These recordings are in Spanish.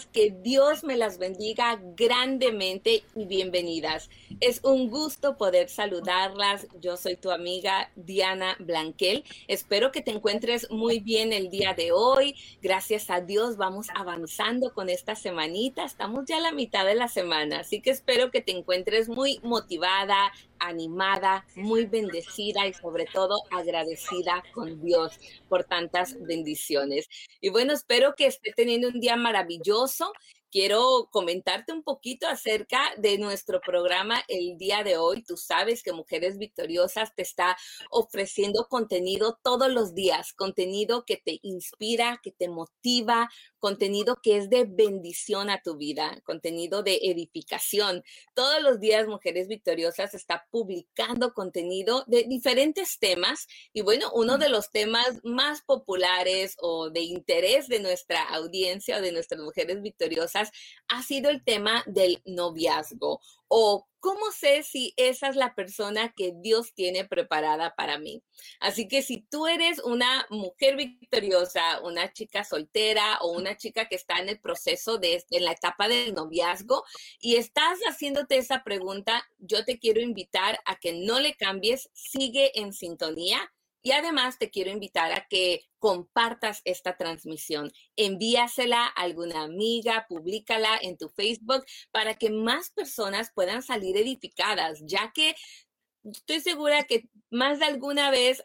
que Dios me las bendiga grandemente y bienvenidas. Es un gusto poder saludarlas. Yo soy tu amiga Diana Blanquel. Espero que te encuentres muy bien el día de hoy. Gracias a Dios vamos avanzando con esta semanita. Estamos ya a la mitad de la semana, así que espero que te encuentres muy motivada, animada, muy bendecida y sobre todo agradecida con Dios por tantas bendiciones. Y bueno, espero que esté teniendo un día maravilloso quiero comentarte un poquito acerca de nuestro programa el día de hoy. Tú sabes que Mujeres Victoriosas te está ofreciendo contenido todos los días, contenido que te inspira, que te motiva, contenido que es de bendición a tu vida, contenido de edificación. Todos los días Mujeres Victoriosas está publicando contenido de diferentes temas y bueno, uno de los temas más populares o de interés de nuestra audiencia o de nuestras mujeres victoriosas ha sido el tema del noviazgo o cómo sé si esa es la persona que Dios tiene preparada para mí. Así que si tú eres una mujer victoriosa, una chica soltera o una chica que está en el proceso de en la etapa del noviazgo y estás haciéndote esa pregunta, yo te quiero invitar a que no le cambies, sigue en sintonía y además te quiero invitar a que compartas esta transmisión. Envíasela a alguna amiga, públicala en tu Facebook para que más personas puedan salir edificadas, ya que estoy segura que más de alguna vez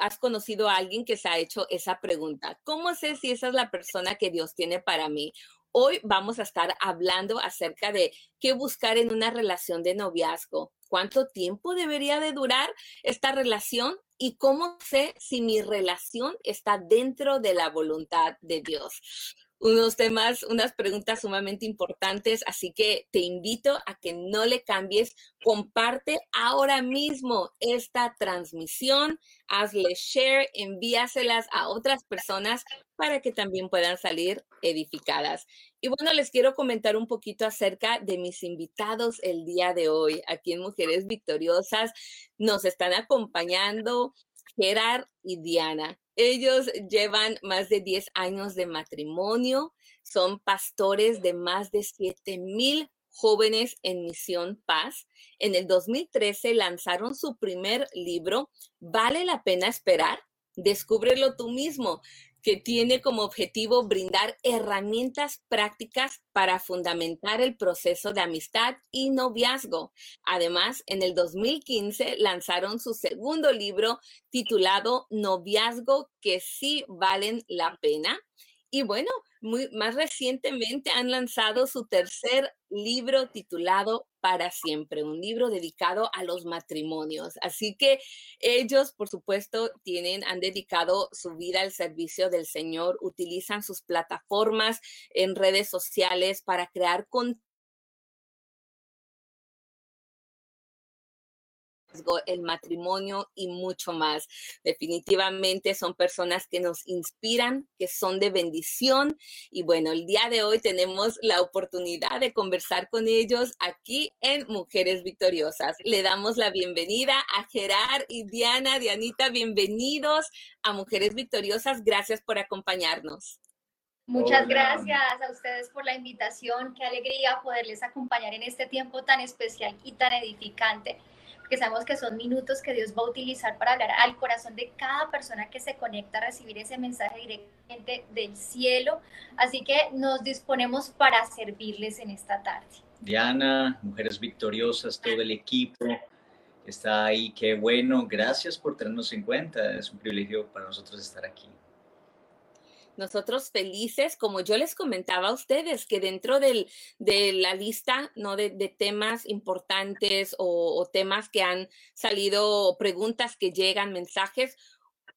has conocido a alguien que se ha hecho esa pregunta. ¿Cómo sé si esa es la persona que Dios tiene para mí? Hoy vamos a estar hablando acerca de qué buscar en una relación de noviazgo. ¿Cuánto tiempo debería de durar esta relación? ¿Y cómo sé si mi relación está dentro de la voluntad de Dios? Unos temas, unas preguntas sumamente importantes, así que te invito a que no le cambies, comparte ahora mismo esta transmisión, hazle share, envíaselas a otras personas para que también puedan salir edificadas. Y bueno, les quiero comentar un poquito acerca de mis invitados el día de hoy. Aquí en Mujeres Victoriosas nos están acompañando Gerard y Diana. Ellos llevan más de 10 años de matrimonio, son pastores de más de 7 mil jóvenes en Misión Paz. En el 2013 lanzaron su primer libro, ¿Vale la pena esperar? Descúbrelo tú mismo que tiene como objetivo brindar herramientas prácticas para fundamentar el proceso de amistad y noviazgo. Además, en el 2015 lanzaron su segundo libro titulado Noviazgo que sí valen la pena. Y bueno, muy, más recientemente han lanzado su tercer libro titulado Para siempre, un libro dedicado a los matrimonios. Así que ellos, por supuesto, tienen, han dedicado su vida al servicio del Señor, utilizan sus plataformas en redes sociales para crear contenido el matrimonio y mucho más. Definitivamente son personas que nos inspiran, que son de bendición. Y bueno, el día de hoy tenemos la oportunidad de conversar con ellos aquí en Mujeres Victoriosas. Le damos la bienvenida a Gerard y Diana. Dianita, bienvenidos a Mujeres Victoriosas. Gracias por acompañarnos. Muchas gracias a ustedes por la invitación. Qué alegría poderles acompañar en este tiempo tan especial y tan edificante que sabemos que son minutos que Dios va a utilizar para hablar al corazón de cada persona que se conecta a recibir ese mensaje directamente del cielo. Así que nos disponemos para servirles en esta tarde. Diana, Mujeres Victoriosas, todo el equipo está ahí. Qué bueno, gracias por tenernos en cuenta. Es un privilegio para nosotros estar aquí nosotros felices, como yo les comentaba a ustedes, que dentro del, de la lista ¿no? de, temas importantes o, temas que han salido, preguntas que llegan, mensajes,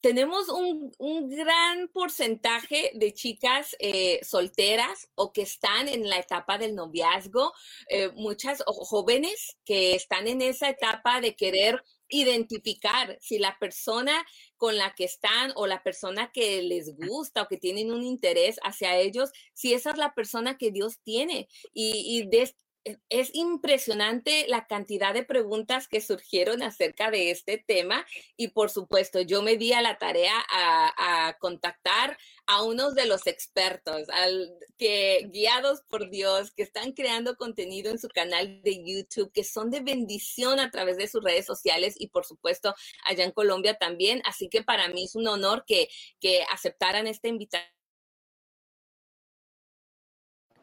tenemos un, gran porcentaje de chicas eh, solteras o que están en la etapa del noviazgo, eh, muchas jóvenes que están en esa etapa de querer identificar si la persona con la que están o la persona que les gusta o que tienen un interés hacia ellos, si esa es la persona que Dios tiene. Y, e, es impresionante la cantidad de preguntas que surgieron acerca de este tema y por supuesto yo me di a la tarea a, contactar a unos de los expertos al, que guiados por Dios que están creando contenido en su canal de YouTube que son de bendición a través de sus redes sociales y por supuesto allá en Colombia también. Así que para mí es un honor que, que aceptaran esta invitación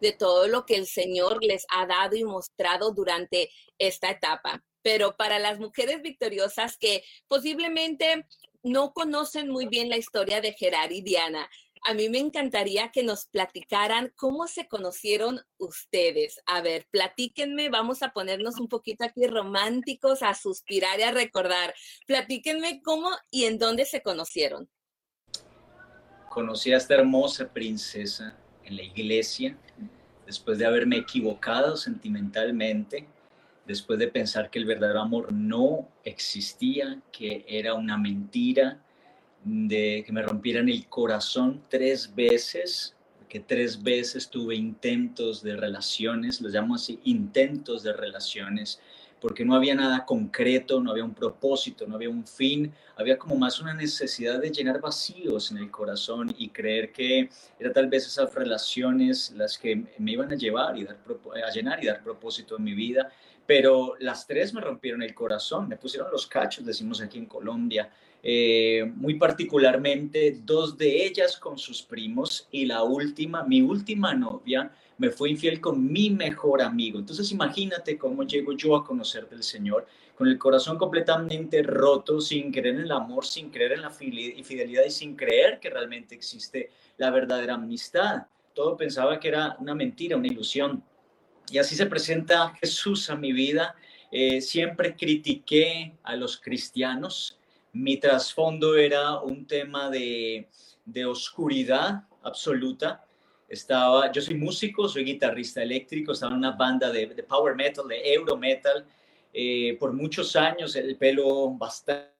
de todo lo que el Señor les ha dado y mostrado durante esta etapa. Pero para las mujeres victoriosas que posiblemente no conocen muy bien la historia de Gerard y Diana, a mí me encantaría que nos platicaran cómo se conocieron ustedes. A ver, platíquenme, vamos a ponernos un poquito aquí románticos, a suspirar y a recordar. Platíquenme cómo y en dónde se conocieron. Conocí a esta hermosa princesa en la iglesia, después de haberme equivocado sentimentalmente, después de pensar que el verdadero amor no existía, que era una mentira, de que me rompieran el corazón tres veces, que tres veces tuve intentos de relaciones, los llamo así, intentos de relaciones, porque no había nada concreto, no había un propósito, no había un fin, había como más una necesidad de llenar vacíos en el corazón y creer que era tal vez esas relaciones las que me iban a llevar y dar, a llenar y dar propósito en mi vida, pero las tres me rompieron el corazón, me pusieron los cachos, decimos aquí en Colombia, eh, muy particularmente dos de ellas con sus primos y la última, mi última novia, me fue infiel con mi mejor amigo. Entonces imagínate cómo llego yo a conocer del Señor con el corazón completamente roto, sin creer en el amor, sin creer en la fidelidad y sin creer que realmente existe la verdadera amistad. Todo pensaba que era una mentira, una ilusión. Y así se presenta Jesús a mi vida. Eh, siempre critiqué a los cristianos. Mi trasfondo era un tema de, de oscuridad absoluta estaba, yo soy músico, soy guitarrista eléctrico, estaba en una banda de, power metal, de euro metal, eh, por muchos años, el pelo bastante,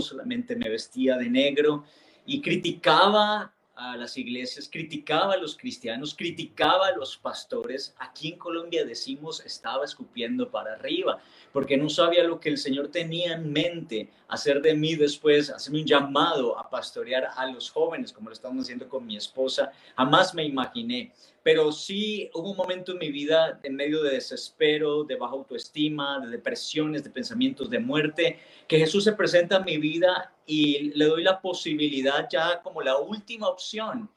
solamente me vestía de negro y criticaba a las iglesias, criticaba a los cristianos, criticaba a los pastores. Aquí en Colombia decimos estaba escupiendo para arriba, porque no sabía lo que el Señor tenía en mente, hacer de mí después, hacerme un llamado a pastorear a los jóvenes, como lo estamos haciendo con mi esposa. Jamás me imaginé pero sí hubo un momento en mi vida en medio de desespero, de baja autoestima, de depresiones, de pensamientos de muerte, que Jesús se presenta en mi vida y le doy la posibilidad ya como la última opción.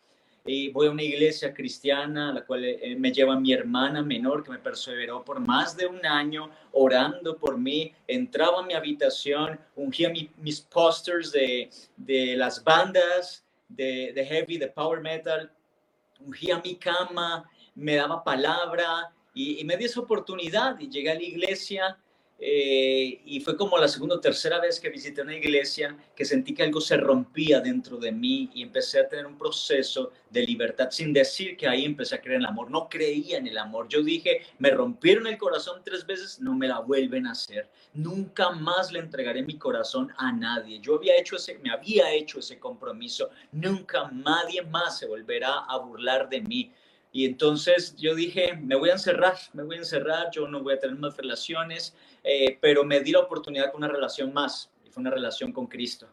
Y voy a una iglesia cristiana, la cual eh, me lleva mi hermana menor, que me perseveró por más de un año orando por mí. Entraba a mi habitación, ungía mis posters de, de las bandas de, de heavy, de power metal, ungía mi cama, me daba palabra y, me dio esa oportunidad y llegué a la iglesia eh, y fue como la segunda o tercera vez que visité una iglesia que sentí que algo se rompía dentro de mí y empecé a tener un proceso de libertad sin decir que ahí empecé a creer en el amor. No creía en el amor. Yo dije, me rompieron el corazón tres veces, no me la vuelven a hacer. Nunca más le entregaré mi corazón a nadie. Yo había hecho ese, me había hecho ese compromiso. Nunca nadie más se volverá a burlar de mí. Y entonces yo dije, me voy a encerrar, me voy a encerrar, yo no voy a tener más relaciones, eh, pero me di la oportunidad con una relación más, y fue una relación con Cristo.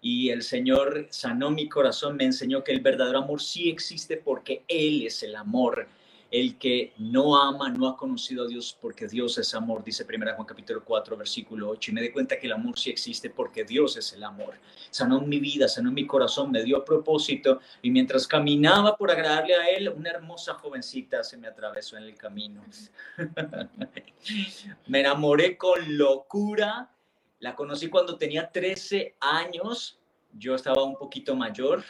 Y el Señor sanó mi corazón, me enseñó que el verdadero amor sí existe porque Él es el amor el que no ama no ha conocido a Dios porque Dios es amor, dice 1 Juan capítulo 4, versículo 8. Y me di cuenta que el amor sí existe porque Dios es el amor. Sanó mi vida, sanó mi corazón, me dio propósito. Y mientras caminaba por agradarle a Él, una hermosa jovencita se me atravesó en el camino. me enamoré con locura. La conocí cuando tenía 13 años. Yo estaba un poquito mayor,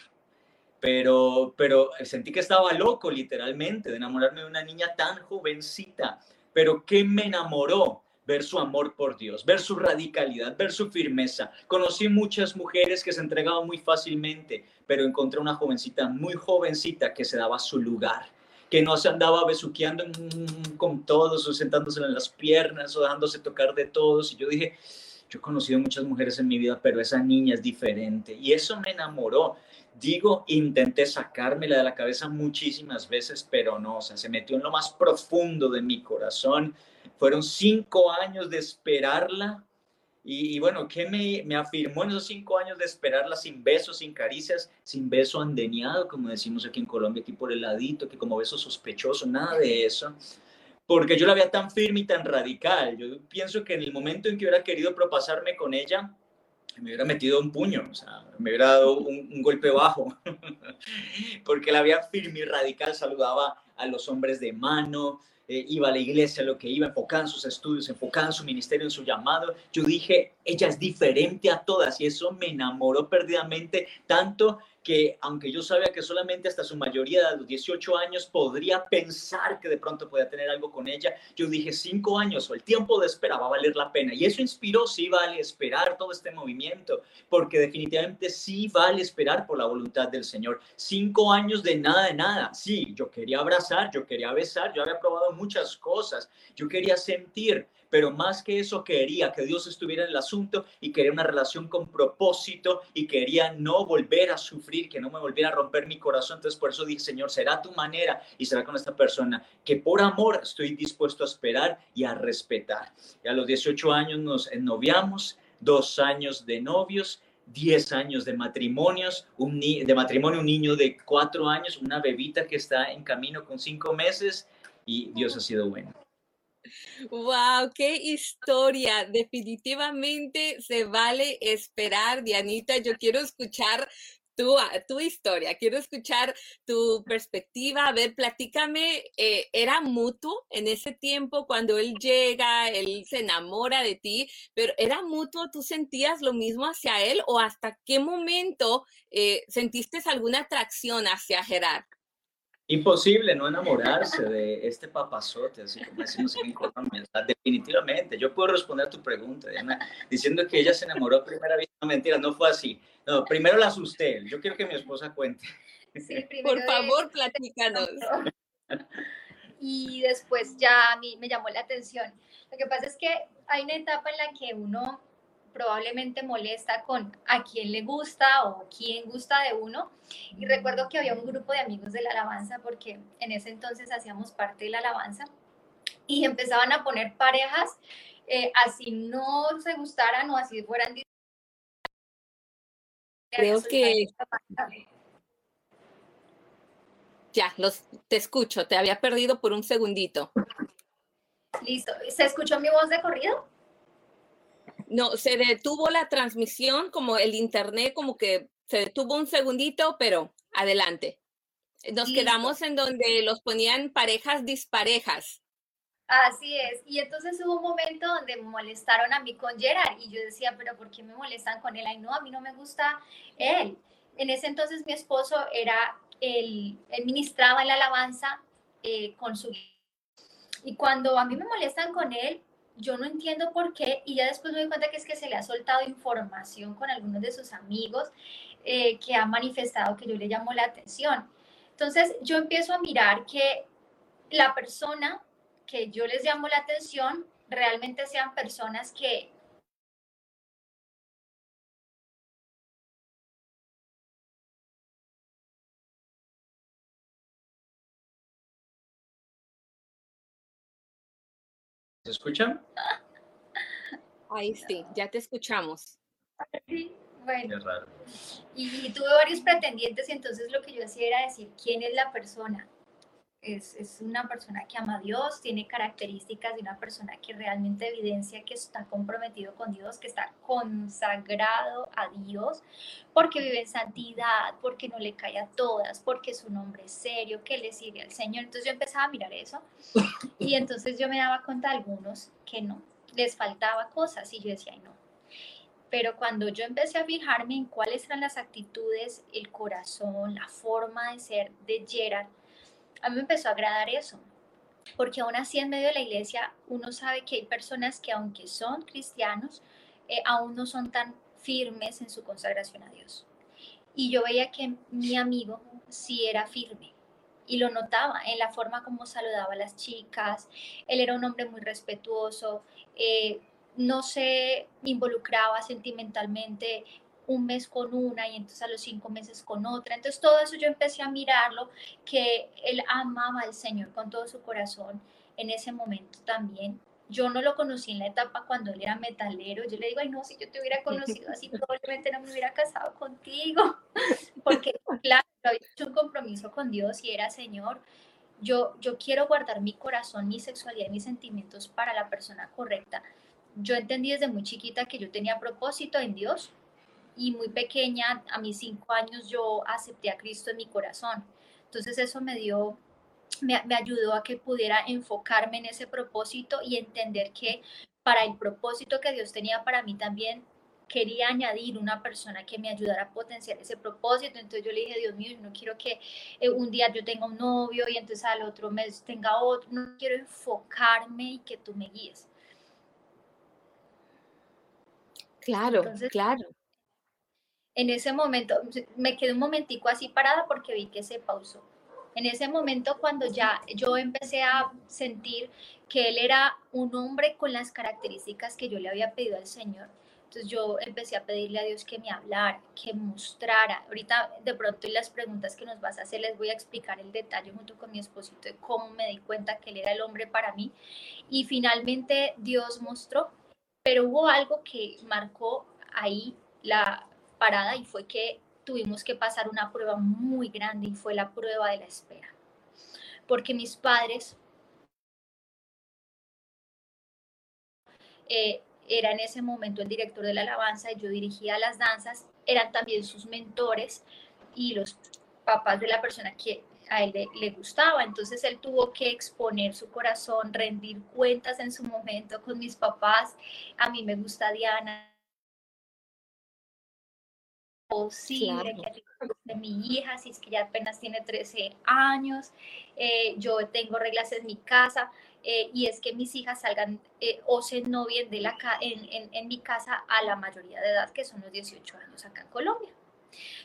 pero, pero sentí que estaba loco literalmente de enamorarme de una niña tan jovencita. Pero ¿qué me enamoró? Ver su amor por Dios, ver su radicalidad, ver su firmeza. Conocí muchas mujeres que se entregaban muy fácilmente, pero encontré una jovencita muy jovencita que se daba su lugar, que no se andaba besuqueando con todos o sentándose en las piernas o dejándose tocar de todos. Y yo dije, Yo he conocido muchas mujeres en mi vida, pero esa niña es diferente y eso me enamoró. Digo, intenté sacármela de la cabeza muchísimas veces, pero no, o sea, se metió en lo más profundo de mi corazón. Fueron cinco años de esperarla y, bueno, ¿qué me, me, afirmó en esos cinco años de esperarla sin besos, sin caricias, sin beso andeniado, como decimos aquí en Colombia, aquí por el ladito, que como beso sospechoso, nada de eso? Porque yo la veía tan firme y tan radical. Yo pienso que en el momento en que hubiera querido propasarme con ella, me hubiera metido un puño, o sea, me hubiera dado un, golpe bajo, porque la veía firme y radical, saludaba a los hombres de mano, eh, iba a la iglesia, lo que iba, enfocada en sus estudios, enfocada en su ministerio, en su llamado. Yo dije, ella es diferente a todas y eso me enamoró perdidamente tanto que aunque yo sabía que solamente hasta su mayoría de los 18 años podría pensar que de pronto podía tener algo con ella, yo dije cinco años o el tiempo de espera va a valer la pena. Y eso inspiró, sí vale esperar todo este movimiento, porque definitivamente sí vale esperar por la voluntad del Señor. Cinco años de nada de nada. Sí, yo quería abrazar, yo quería besar, yo había probado muchas cosas, yo quería sentir, pero más que eso quería que Dios estuviera en el asunto y quería una relación con propósito y quería no volver a sufrir, que no me volviera a romper mi corazón. Entonces por eso dije, Señor, será tu manera y será con esta persona que por amor estoy dispuesto a esperar y a respetar. Y a los 18 años nos ennoviamos, dos años de novios. 10 años de matrimonios, de matrimonio, un niño de cuatro años, una bebita que está en camino con cinco meses y Dios ha sido bueno. Wow, qué historia. Definitivamente se vale esperar, Dianita. Yo quiero escuchar tu, ah, tu historia, quiero escuchar tu perspectiva. A ver, platícame, eh, ¿era mutuo en ese tiempo cuando él llega, él se enamora de ti, pero ¿era mutuo? ¿Tú sentías lo mismo hacia él o hasta qué momento eh, sentiste alguna atracción hacia Gerard? Imposible no enamorarse de este papazote, así como decimos en Colombia. definitivamente, yo puedo responder a tu pregunta, diciendo que ella se enamoró a primera vista. No, mentira, no fue así. No, primero la asusté. Yo quiero que mi esposa cuente. Por favor, platícanos. Y después ya a mí me llamó la atención. Lo que pasa es que hay una etapa en la que uno probablemente molesta con a quién le gusta o quién gusta de uno. Y recuerdo que había un grupo de amigos de la alabanza, porque en ese entonces hacíamos parte de la alabanza, y empezaban a poner parejas, eh, así no se gustaran o así fueran. Creo que... Ya, los, te escucho, te había perdido por un segundito. Listo, ¿se escuchó mi voz de corrido? No, se detuvo la transmisión, como el internet, como que se detuvo un segundito, pero adelante. Nos quedamos en donde los ponían parejas disparejas. Así es. Y entonces hubo un momento donde me molestaron a mí con Gerard y yo decía, pero ¿por qué me molestan con él? Ay, no, a mí no me gusta él. En ese entonces mi esposo era el, él ministraba en la alabanza eh, con su... Y cuando a mí me molestan con él, yo no entiendo por qué, y ya después me doy cuenta que es que se le ha soltado información con algunos de sus amigos eh, que ha manifestado que yo le llamo la atención. Entonces yo empiezo a mirar que la persona que yo les llamo la atención realmente sean personas que ¿Se escuchan? Ahí sí, ya te escuchamos. Sí, bueno. Y, tuve varios pretendientes y entonces lo que yo hacía era decir quién es la persona. Es, es, una persona que ama a Dios, tiene características de una persona que realmente evidencia que está comprometido con Dios, que está consagrado a Dios, porque vive en santidad, porque no le cae a todas, porque es un hombre serio, que le sirve al Señor. Entonces yo empezaba a mirar eso y entonces yo me daba cuenta de algunos que no, les faltaba cosas y yo decía, ay no. Pero cuando yo empecé a fijarme en cuáles eran las actitudes, el corazón, la forma de ser de Gerard, a mí me empezó a agradar eso, porque aún así en medio de la iglesia uno sabe que hay personas que aunque son cristianos, eh, aún no son tan firmes en su consagración a Dios. Y yo veía que mi amigo sí era firme y lo notaba en la forma como saludaba a las chicas. Él era un hombre muy respetuoso, eh, no se involucraba sentimentalmente un mes con una y entonces a los cinco meses con otra. Entonces todo eso yo empecé a mirarlo, que él amaba al Señor con todo su corazón en ese momento también. Yo no lo conocí en la etapa cuando él era metalero. Yo le digo, ay, no, si yo te hubiera conocido así, probablemente no me hubiera casado contigo. Porque, claro, había hecho un compromiso con Dios y era, Señor, yo, yo quiero guardar mi corazón, mi sexualidad, mis sentimientos para la persona correcta. Yo entendí desde muy chiquita que yo tenía propósito en Dios y muy pequeña, a mis cinco años, yo acepté a Cristo en mi corazón. Entonces eso me dio, me, me ayudó a que pudiera enfocarme en ese propósito y entender que para el propósito que Dios tenía para mí también quería añadir una persona que me ayudara a potenciar ese propósito. Entonces yo le dije, Dios mío, yo no quiero que eh, un día yo tenga un novio y entonces al otro mes tenga otro. No quiero enfocarme y que tú me guíes. Claro, claro en ese momento, me quedé un momentico así parada porque vi que se pausó. En ese momento, cuando ya yo empecé a sentir que él era un hombre con las características que yo le había pedido al Señor, entonces yo empecé a pedirle a Dios que me hablara, que mostrara. Ahorita de pronto en las preguntas que nos vas a hacer les voy a explicar el detalle junto con mi esposito de cómo me di cuenta que él era el hombre para mí. Y finalmente Dios mostró, pero hubo algo que marcó ahí la, y fue que tuvimos que pasar una prueba muy grande y fue la prueba de la espera. Porque mis padres eh, era en ese momento el director de la alabanza yo dirigía las danzas, eran también sus mentores y los papás de la persona que a él le, le, gustaba. Entonces él tuvo que exponer su corazón, rendir cuentas en su momento con mis papás. A mí me gusta Diana, posible que de mi hija, si es que ya apenas tiene 13 años, eh, yo tengo reglas en mi casa eh, y es que mis hijas salgan eh, o se novien de la, en, en, en, mi casa a la mayoría de edad, que son los 18 años acá en Colombia.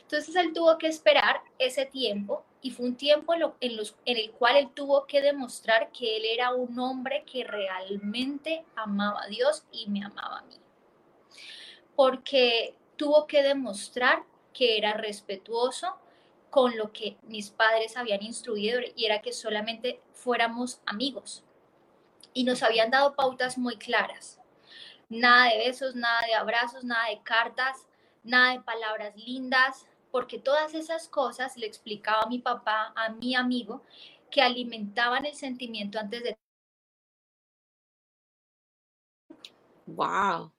Entonces él tuvo que esperar ese tiempo y fue un tiempo en, en, los, en el cual él tuvo que demostrar que él era un hombre que realmente amaba a Dios y me amaba a mí. Porque tuvo que demostrar que era respetuoso con lo que mis padres habían instruido y era que solamente fuéramos amigos. Y nos habían dado pautas muy claras. Nada de besos, nada de abrazos, nada de cartas, nada de palabras lindas, porque todas esas cosas le explicaba a mi papá, a mi amigo, que alimentaban el sentimiento antes de... Wow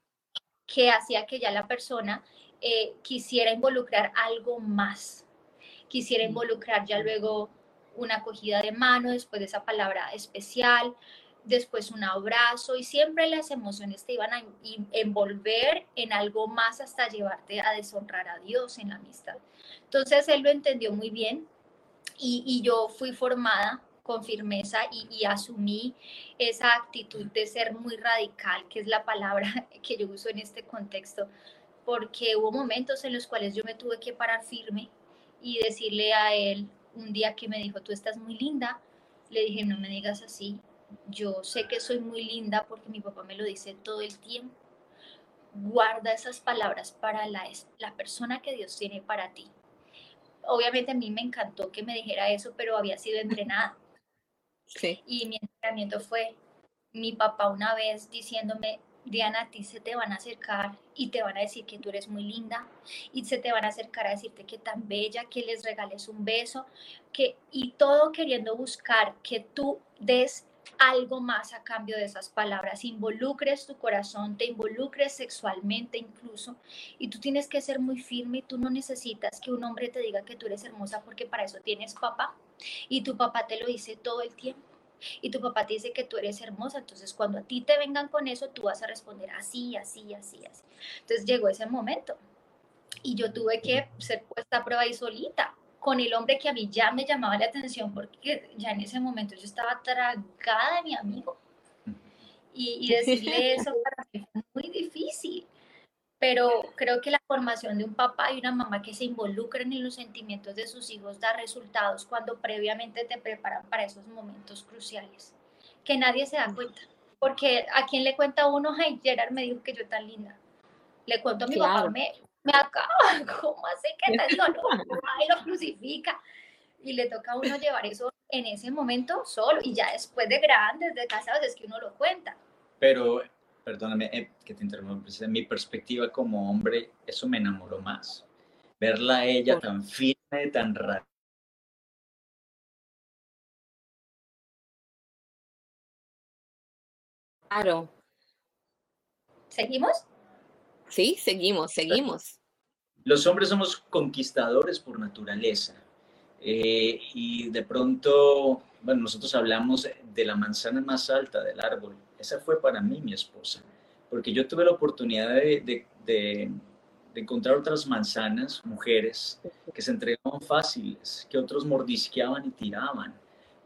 que hacía que ya la persona eh, quisiera involucrar algo más, quisiera involucrar ya luego una acogida de mano, después de esa palabra especial, después un abrazo y siempre las emociones te iban a envolver en algo más hasta llevarte a deshonrar a Dios en la amistad. Entonces él lo entendió muy bien y, y yo fui formada con firmeza y, asumí esa actitud de ser muy radical, que es la palabra que yo uso en este contexto, porque hubo momentos en los cuales yo me tuve que parar firme y decirle a él un día que me dijo, tú estás muy linda, le dije, no me digas así, yo sé que soy muy linda porque mi papá me lo dice todo el tiempo. Guarda esas palabras para la, la persona que Dios tiene para ti. Obviamente a mí me encantó que me dijera eso, pero había sido entrenada. Y mi entrenamiento fue mi papá una vez diciéndome, Diana, a ti se te van a acercar y te van a decir que tú eres muy linda y se te van a acercar a decirte que tan bella, que les regales un beso, que y todo queriendo buscar que tú des algo más a cambio de esas palabras, involucres tu corazón, te involucres sexualmente incluso, y tú tienes que ser muy firme y tú no necesitas que un hombre te diga que tú eres hermosa porque para eso tienes papá y tu papá te lo dice todo el tiempo. Y tu papá te dice que tú eres hermosa, entonces cuando a ti te vengan con eso, tú vas a responder así, así, así, así. Entonces llegó ese momento y yo tuve que ser puesta a prueba y solita con el hombre que a mí ya me llamaba la atención porque ya en ese momento yo estaba tragada de mi amigo. Y, y decirle eso para mí fue muy difícil. Pero creo que la formación de un papá y una mamá que se involucren en los sentimientos de sus hijos da resultados cuando previamente te preparan para esos momentos cruciales, que nadie se da cuenta. porque a quién le cuenta uno, ay, Gerard me dijo que yo tan linda. Le cuento a mi papá, me, me acaba, ¿cómo así que te digo? No, ay, lo crucifica. Y le toca a uno llevar eso en ese momento solo, y ya después de grandes, de casados, es que uno lo cuenta. Pero, perdóname eh, que te interrumpa, en mi perspectiva como hombre, eso me enamoró más. Verla a ella tan firme, tan rara Claro. ¿Seguimos? Sí, seguimos, seguimos. Los hombres somos conquistadores por naturaleza. Eh, y de pronto, bueno, nosotros hablamos de la manzana más alta del árbol. Esa fue para mí mi esposa, porque yo tuve la oportunidad de, de encontrar otras manzanas, mujeres, que se entregaban fáciles, que otros mordisqueaban y tiraban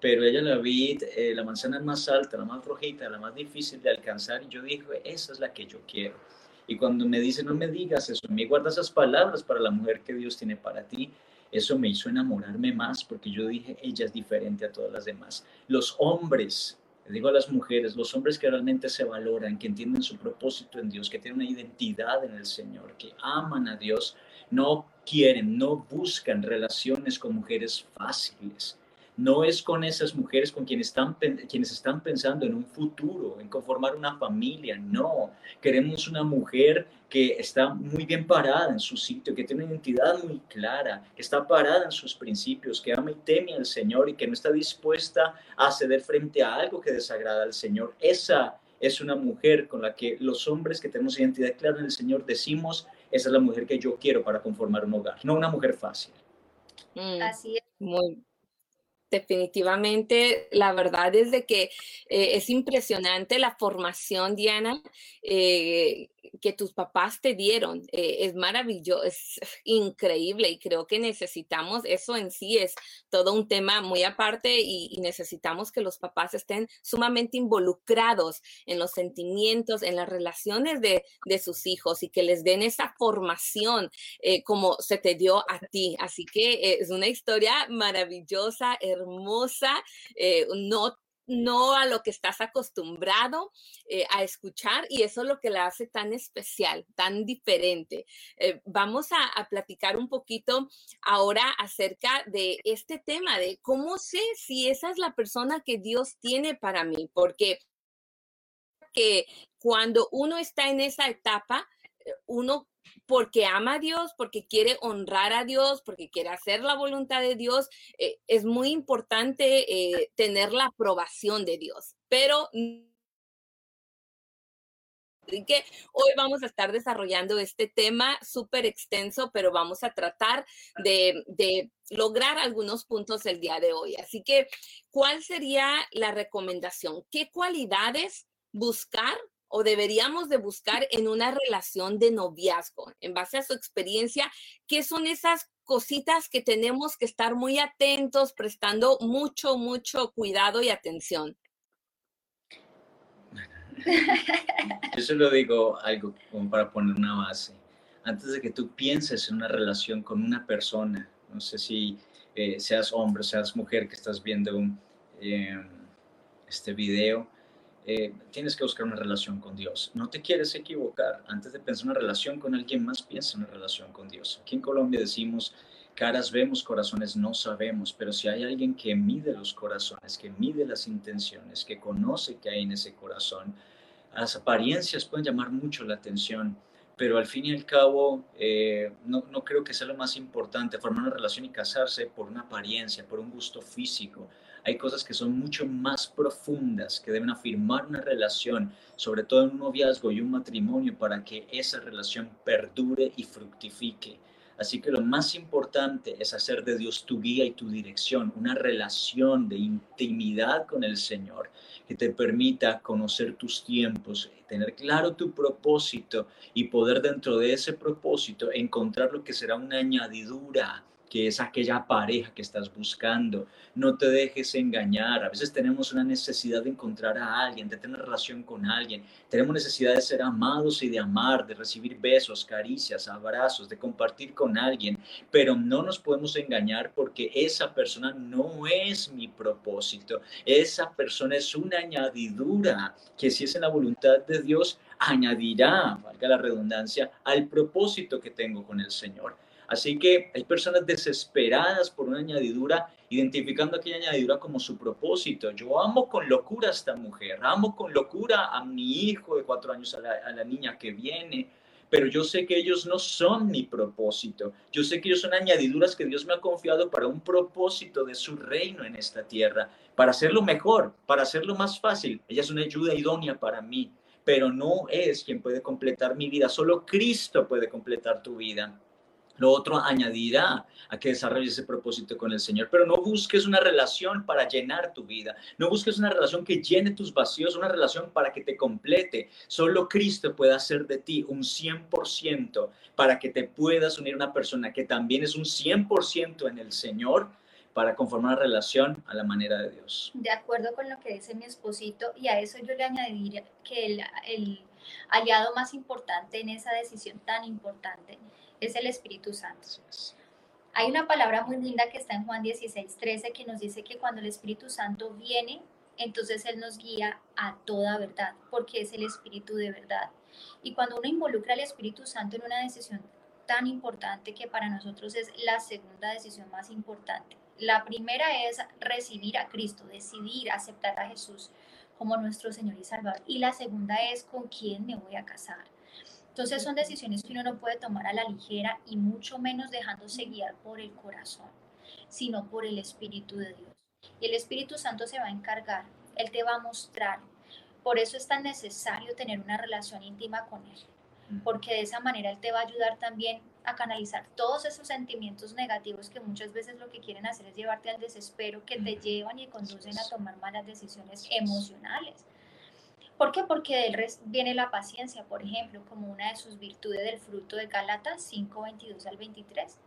pero ella la vi, eh, la manzana más alta, la más rojita, la más difícil de alcanzar, y yo dije, esa es la que yo quiero. Y cuando me dice, no me digas eso, me guarda esas palabras para la mujer que Dios tiene para ti, eso me hizo enamorarme más, porque yo dije, ella es diferente a todas las demás. Los hombres, digo a las mujeres, los hombres que realmente se valoran, que entienden su propósito en Dios, que tienen una identidad en el Señor, que aman a Dios, no quieren, no buscan relaciones con mujeres fáciles no es con esas mujeres con quienes están, quienes están pensando en un futuro, en conformar una familia, no. Queremos una mujer que está muy bien parada en su sitio, que tiene una identidad muy clara, que está parada en sus principios, que ama y teme al Señor y que no está dispuesta a ceder frente a algo que desagrada al Señor. Esa es una mujer con la que los hombres que tenemos identidad clara en el Señor decimos, esa es la mujer que yo quiero para conformar un hogar, no una mujer fácil. Mm, Así es. Muy, definitivamente, la verdad es de que eh, es impresionante la formación, Diana, eh, que tus papás te dieron. Eh, es maravilloso, es increíble y creo que necesitamos, eso en sí es todo un tema muy aparte y, necesitamos que los papás estén sumamente involucrados en los sentimientos, en las relaciones de, sus hijos y que les den esa formación eh, como se te dio a ti. Así que es una historia maravillosa, hermosa, no no a lo que estás acostumbrado eh, a escuchar y eso es lo que la hace tan especial, tan diferente. Eh, vamos a, platicar un poquito ahora acerca de este tema de cómo sé si esa es la persona que Dios tiene para mí, porque que cuando uno está en esa etapa, eh, uno porque ama a Dios, porque quiere honrar a Dios, porque quiere hacer la voluntad de Dios, eh, es muy importante eh, tener la aprobación de Dios. Pero Así que hoy vamos a estar desarrollando este tema súper extenso, pero vamos a tratar de, de, lograr algunos puntos el día de hoy. Así que, ¿cuál sería la recomendación? ¿Qué cualidades buscar o deberíamos de buscar en una relación de noviazgo, en base a su experiencia, qué son esas cositas que tenemos que estar muy atentos, prestando mucho, mucho cuidado y atención. Yo solo digo algo como para poner una base. Antes de que tú pienses en una relación con una persona, no sé si eh, seas hombre, seas mujer que estás viendo eh, este video, eh, tienes que buscar una relación con Dios. No te quieres equivocar. Antes de pensar una relación con alguien más, piensa en una relación con Dios. Aquí en Colombia decimos, caras vemos, corazones no sabemos, pero si hay alguien que mide los corazones, que mide las intenciones, que conoce que hay en ese corazón, las apariencias pueden llamar mucho la atención pero al fin y al cabo eh, no, no, creo que sea lo más importante formar una relación y casarse por una apariencia, por un gusto físico. Hay cosas que son mucho más profundas que deben afirmar una relación, sobre todo en un noviazgo y un matrimonio, para que esa relación perdure y fructifique. Así que lo más importante es hacer de Dios tu guía y tu dirección, una relación de intimidad con el Señor que te permita conocer tus tiempos, tener claro tu propósito y poder dentro de ese propósito encontrar lo que será una añadidura que es aquella pareja que estás buscando. No te dejes engañar. A veces tenemos una necesidad de encontrar a alguien, de tener relación con alguien. Tenemos necesidad de ser amados y de amar, de recibir besos, caricias, abrazos, de compartir con alguien. Pero no nos podemos engañar porque esa persona no es mi propósito. Esa persona es una añadidura que si es en la voluntad de Dios, añadirá, valga la redundancia, al propósito que tengo con el Señor. Así que hay personas desesperadas por una añadidura, identificando aquella añadidura como su propósito. Yo amo con locura a esta mujer, amo con locura a mi hijo de cuatro años, a la, niña que viene, pero yo sé que ellos no son mi propósito. Yo sé que ellos son añadiduras que Dios me ha confiado para un propósito de su reino en esta tierra, para hacerlo mejor, para hacerlo más fácil. Ella es una ayuda idónea para mí, pero no es quien puede completar mi vida. Solo Cristo puede completar tu vida. Lo otro añadirá a que desarrolles ese propósito con el Señor, pero no busques una relación para llenar tu vida, no busques una relación que llene tus vacíos, una relación para que te complete. Solo Cristo puede hacer de ti un 100% para que te puedas unir a una persona que también es un 100% en el Señor para conformar una relación a la manera de Dios. De acuerdo con lo que dice mi esposito, y a eso yo le añadiría que el, el aliado más importante en esa decisión tan importante es el Espíritu Santo. Hay una palabra muy linda que está en Juan 16, 13 que nos dice que cuando el Espíritu Santo viene, entonces Él nos guía a toda verdad, porque es el Espíritu de verdad. Y cuando uno involucra al Espíritu Santo en una decisión tan importante que para nosotros es la segunda decisión más importante. La primera es recibir a Cristo, decidir aceptar a Jesús como nuestro Señor y Salvador. Y la segunda es con quién me voy a casar. Entonces son decisiones que uno no puede tomar a la ligera y mucho menos dejándose guiar por el corazón, sino por el Espíritu de Dios. Y el Espíritu Santo se va a encargar, Él te va a mostrar. Por eso es tan necesario tener una relación íntima con Él, porque de esa manera Él te va a ayudar también a canalizar todos esos sentimientos negativos que muchas veces lo que quieren hacer es llevarte al desespero, que te llevan y conducen a tomar malas decisiones emocionales. ¿Por qué? Porque del viene la paciencia, por ejemplo, como una de sus virtudes del fruto de Gálatas 5, 22 al 23.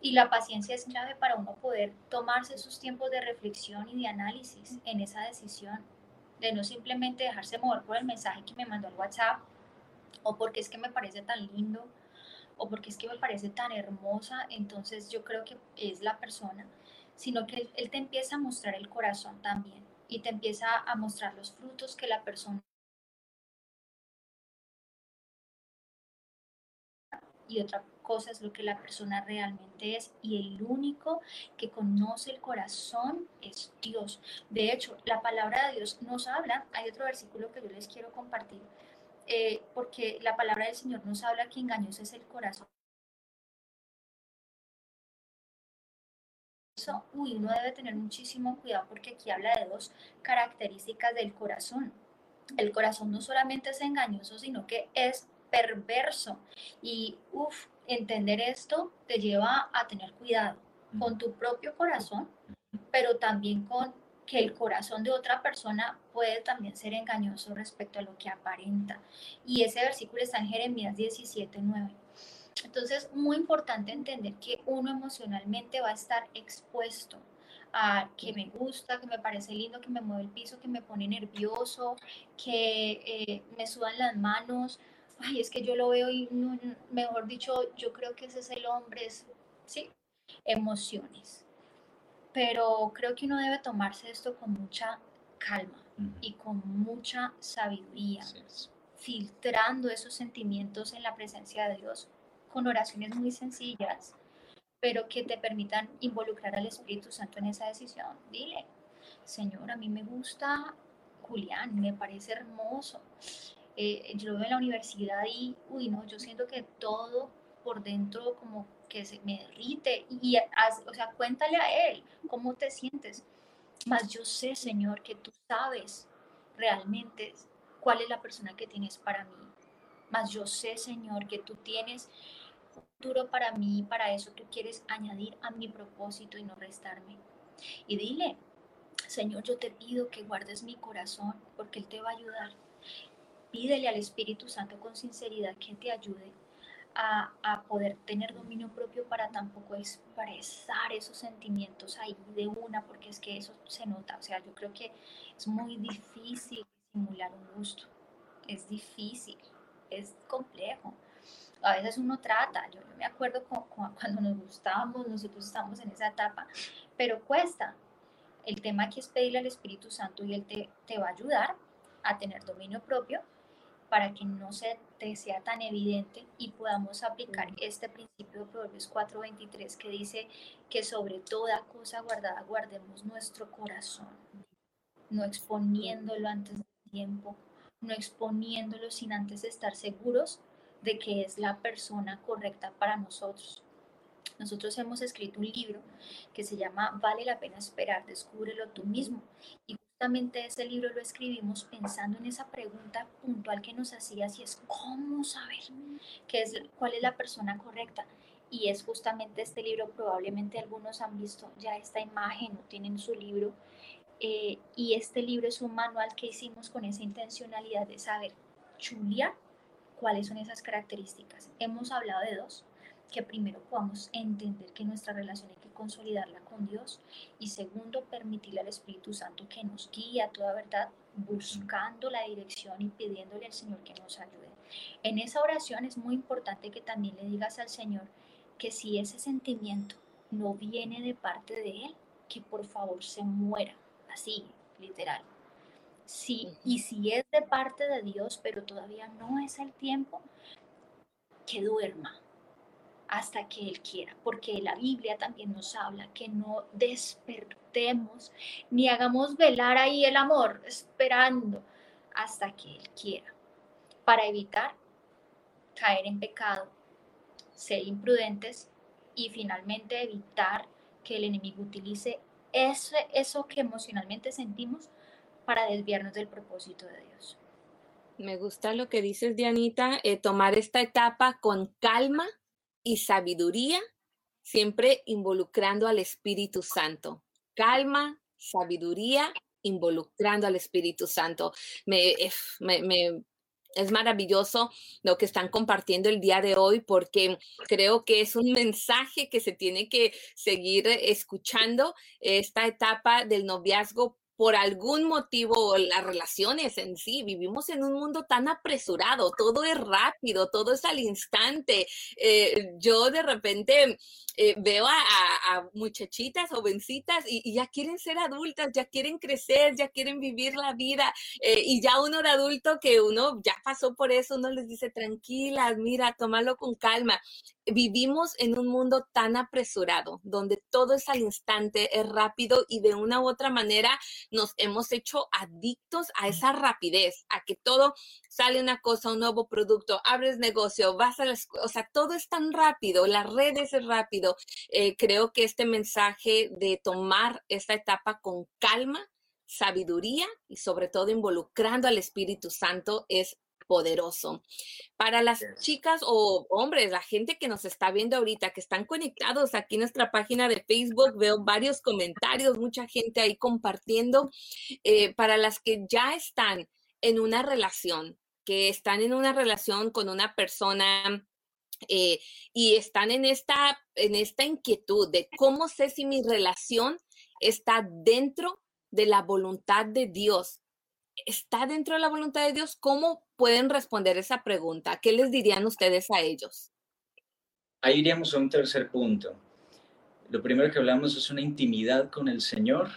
Y la paciencia es clave para uno poder tomarse sus tiempos de reflexión y de análisis en esa decisión, de no simplemente dejarse mover por el mensaje que me mandó el WhatsApp, o porque es que me parece tan lindo, o porque es que me parece tan hermosa, entonces yo creo que es la persona, sino que él te empieza a mostrar el corazón también y te empieza a mostrar los frutos que la persona y otra cosa es lo que la persona realmente es y el único que conoce el corazón es Dios. De hecho, la palabra de Dios nos habla, hay otro versículo que yo les quiero compartir, eh, porque la palabra del Señor nos habla que engañoso es el corazón uy, uno debe tener muchísimo cuidado porque aquí habla de dos características del corazón. El corazón no solamente es engañoso, sino que es perverso. Y, uff, entender esto te lleva a tener cuidado con tu propio corazón, pero también con que el corazón de otra persona puede también ser engañoso respecto a lo que aparenta. Y ese versículo está en Jeremías 17, 9. Entonces, muy importante entender que uno emocionalmente va a estar expuesto a que me gusta, que me parece lindo, que me mueve el piso, que me pone nervioso, que eh, me sudan las manos. Ay, es que yo lo veo y, mejor dicho, yo creo que ese es el hombre, sí, emociones. Pero creo que uno debe tomarse esto con mucha calma y con mucha sabiduría, filtrando esos sentimientos en la presencia de Dios con oraciones muy sencillas, pero que te permitan involucrar al Espíritu Santo en esa decisión. Dile, Señor, a mí me gusta Julián, me parece hermoso. Eh, yo lo veo en la universidad y, uy, no, yo siento que todo por dentro como que se me derrite. Y, o sea, cuéntale a él cómo te sientes. Mas yo sé, Señor, que tú sabes realmente cuál es la persona que tienes para mí. Mas yo sé, Señor, que tú tienes futuro para mí y para eso tú quieres añadir a mi propósito y no restarme. Y dile, Señor, yo te pido que guardes mi corazón porque Él te va a ayudar. Pídele al Espíritu Santo con sinceridad que te ayude a, a, poder tener dominio propio para tampoco expresar esos sentimientos ahí de una, porque es que eso se nota. O sea, yo creo que es muy difícil simular un gusto. Es difícil, es complejo. A veces uno trata, yo, me acuerdo cuando nos gustábamos, nosotros estamos en esa etapa, pero cuesta. El tema aquí es pedirle al Espíritu Santo y Él te, te va a ayudar a tener dominio propio para que no se te sea tan evidente y podamos aplicar este principio de Proverbios 4:23 que dice que sobre toda cosa guardada guardemos nuestro corazón, no exponiéndolo antes del tiempo, no exponiéndolo sin antes estar seguros de que es la persona correcta para nosotros. Nosotros hemos escrito un libro que se llama Vale la pena esperar, descúbrelo tú mismo. Y ese libro lo escribimos pensando en esa pregunta puntual que nos hacías y es cómo saber qué es, cuál es la persona correcta. Y es justamente este libro, probablemente algunos han visto ya esta imagen o tienen su libro. Eh, y este libro es un manual que hicimos con esa intencionalidad de saber, Julia, cuáles son esas características. Hemos hablado de dos, que primero podamos entender que nuestra relación consolidarla con Dios y segundo, permitirle al Espíritu Santo que nos guíe a toda verdad, buscando la dirección y pidiéndole al Señor que nos ayude. En esa oración es muy importante que también le digas al Señor que si ese sentimiento no viene de parte de Él, que por favor se muera, así, literal. Sí, y si es de parte de Dios, pero todavía no es el tiempo, que duerma, hasta que Él quiera, porque la Biblia también nos habla que no despertemos ni hagamos velar ahí el amor esperando hasta que Él quiera, para evitar caer en pecado, ser imprudentes y finalmente evitar que el enemigo utilice eso, eso que emocionalmente sentimos para desviarnos del propósito de Dios. Me gusta lo que dices, Dianita, eh, tomar esta etapa con calma y sabiduría, siempre involucrando al Espíritu Santo. Calma, sabiduría, involucrando al Espíritu Santo. Me, es maravilloso lo que están compartiendo el día de hoy porque creo que es un mensaje que se tiene que seguir escuchando esta etapa del noviazgo por algún motivo las relaciones en sí, vivimos en un mundo tan apresurado, todo es rápido, todo es al instante. Eh, yo de repente eh, veo a, muchachitas jovencitas y, y, ya quieren ser adultas, ya quieren crecer, ya quieren vivir la vida eh, y ya uno de adulto que uno ya pasó por eso, uno les dice tranquilas, mira, tómalo con calma vivimos en un mundo tan apresurado, donde todo es al instante, es rápido y de una u otra manera nos hemos hecho adictos a esa rapidez, a que todo sale una cosa, un nuevo producto, abres negocio, vas a la o sea, todo es tan rápido, las redes es rápido. Eh, creo que este mensaje de tomar esta etapa con calma, sabiduría y sobre todo involucrando al Espíritu Santo es poderoso. Para las chicas o hombres, la gente que nos está viendo ahorita, que están conectados aquí en nuestra página de Facebook, veo varios comentarios, mucha gente ahí compartiendo. Eh, para las que ya están en una relación, que están en una relación con una persona eh, y están en esta, en esta inquietud de cómo sé si mi relación está dentro de la voluntad de Dios está dentro de la voluntad de Dios, ¿cómo pueden responder esa pregunta? ¿Qué les dirían ustedes a ellos? Ahí iríamos a un tercer punto. Lo primero que hablamos es una intimidad con el Señor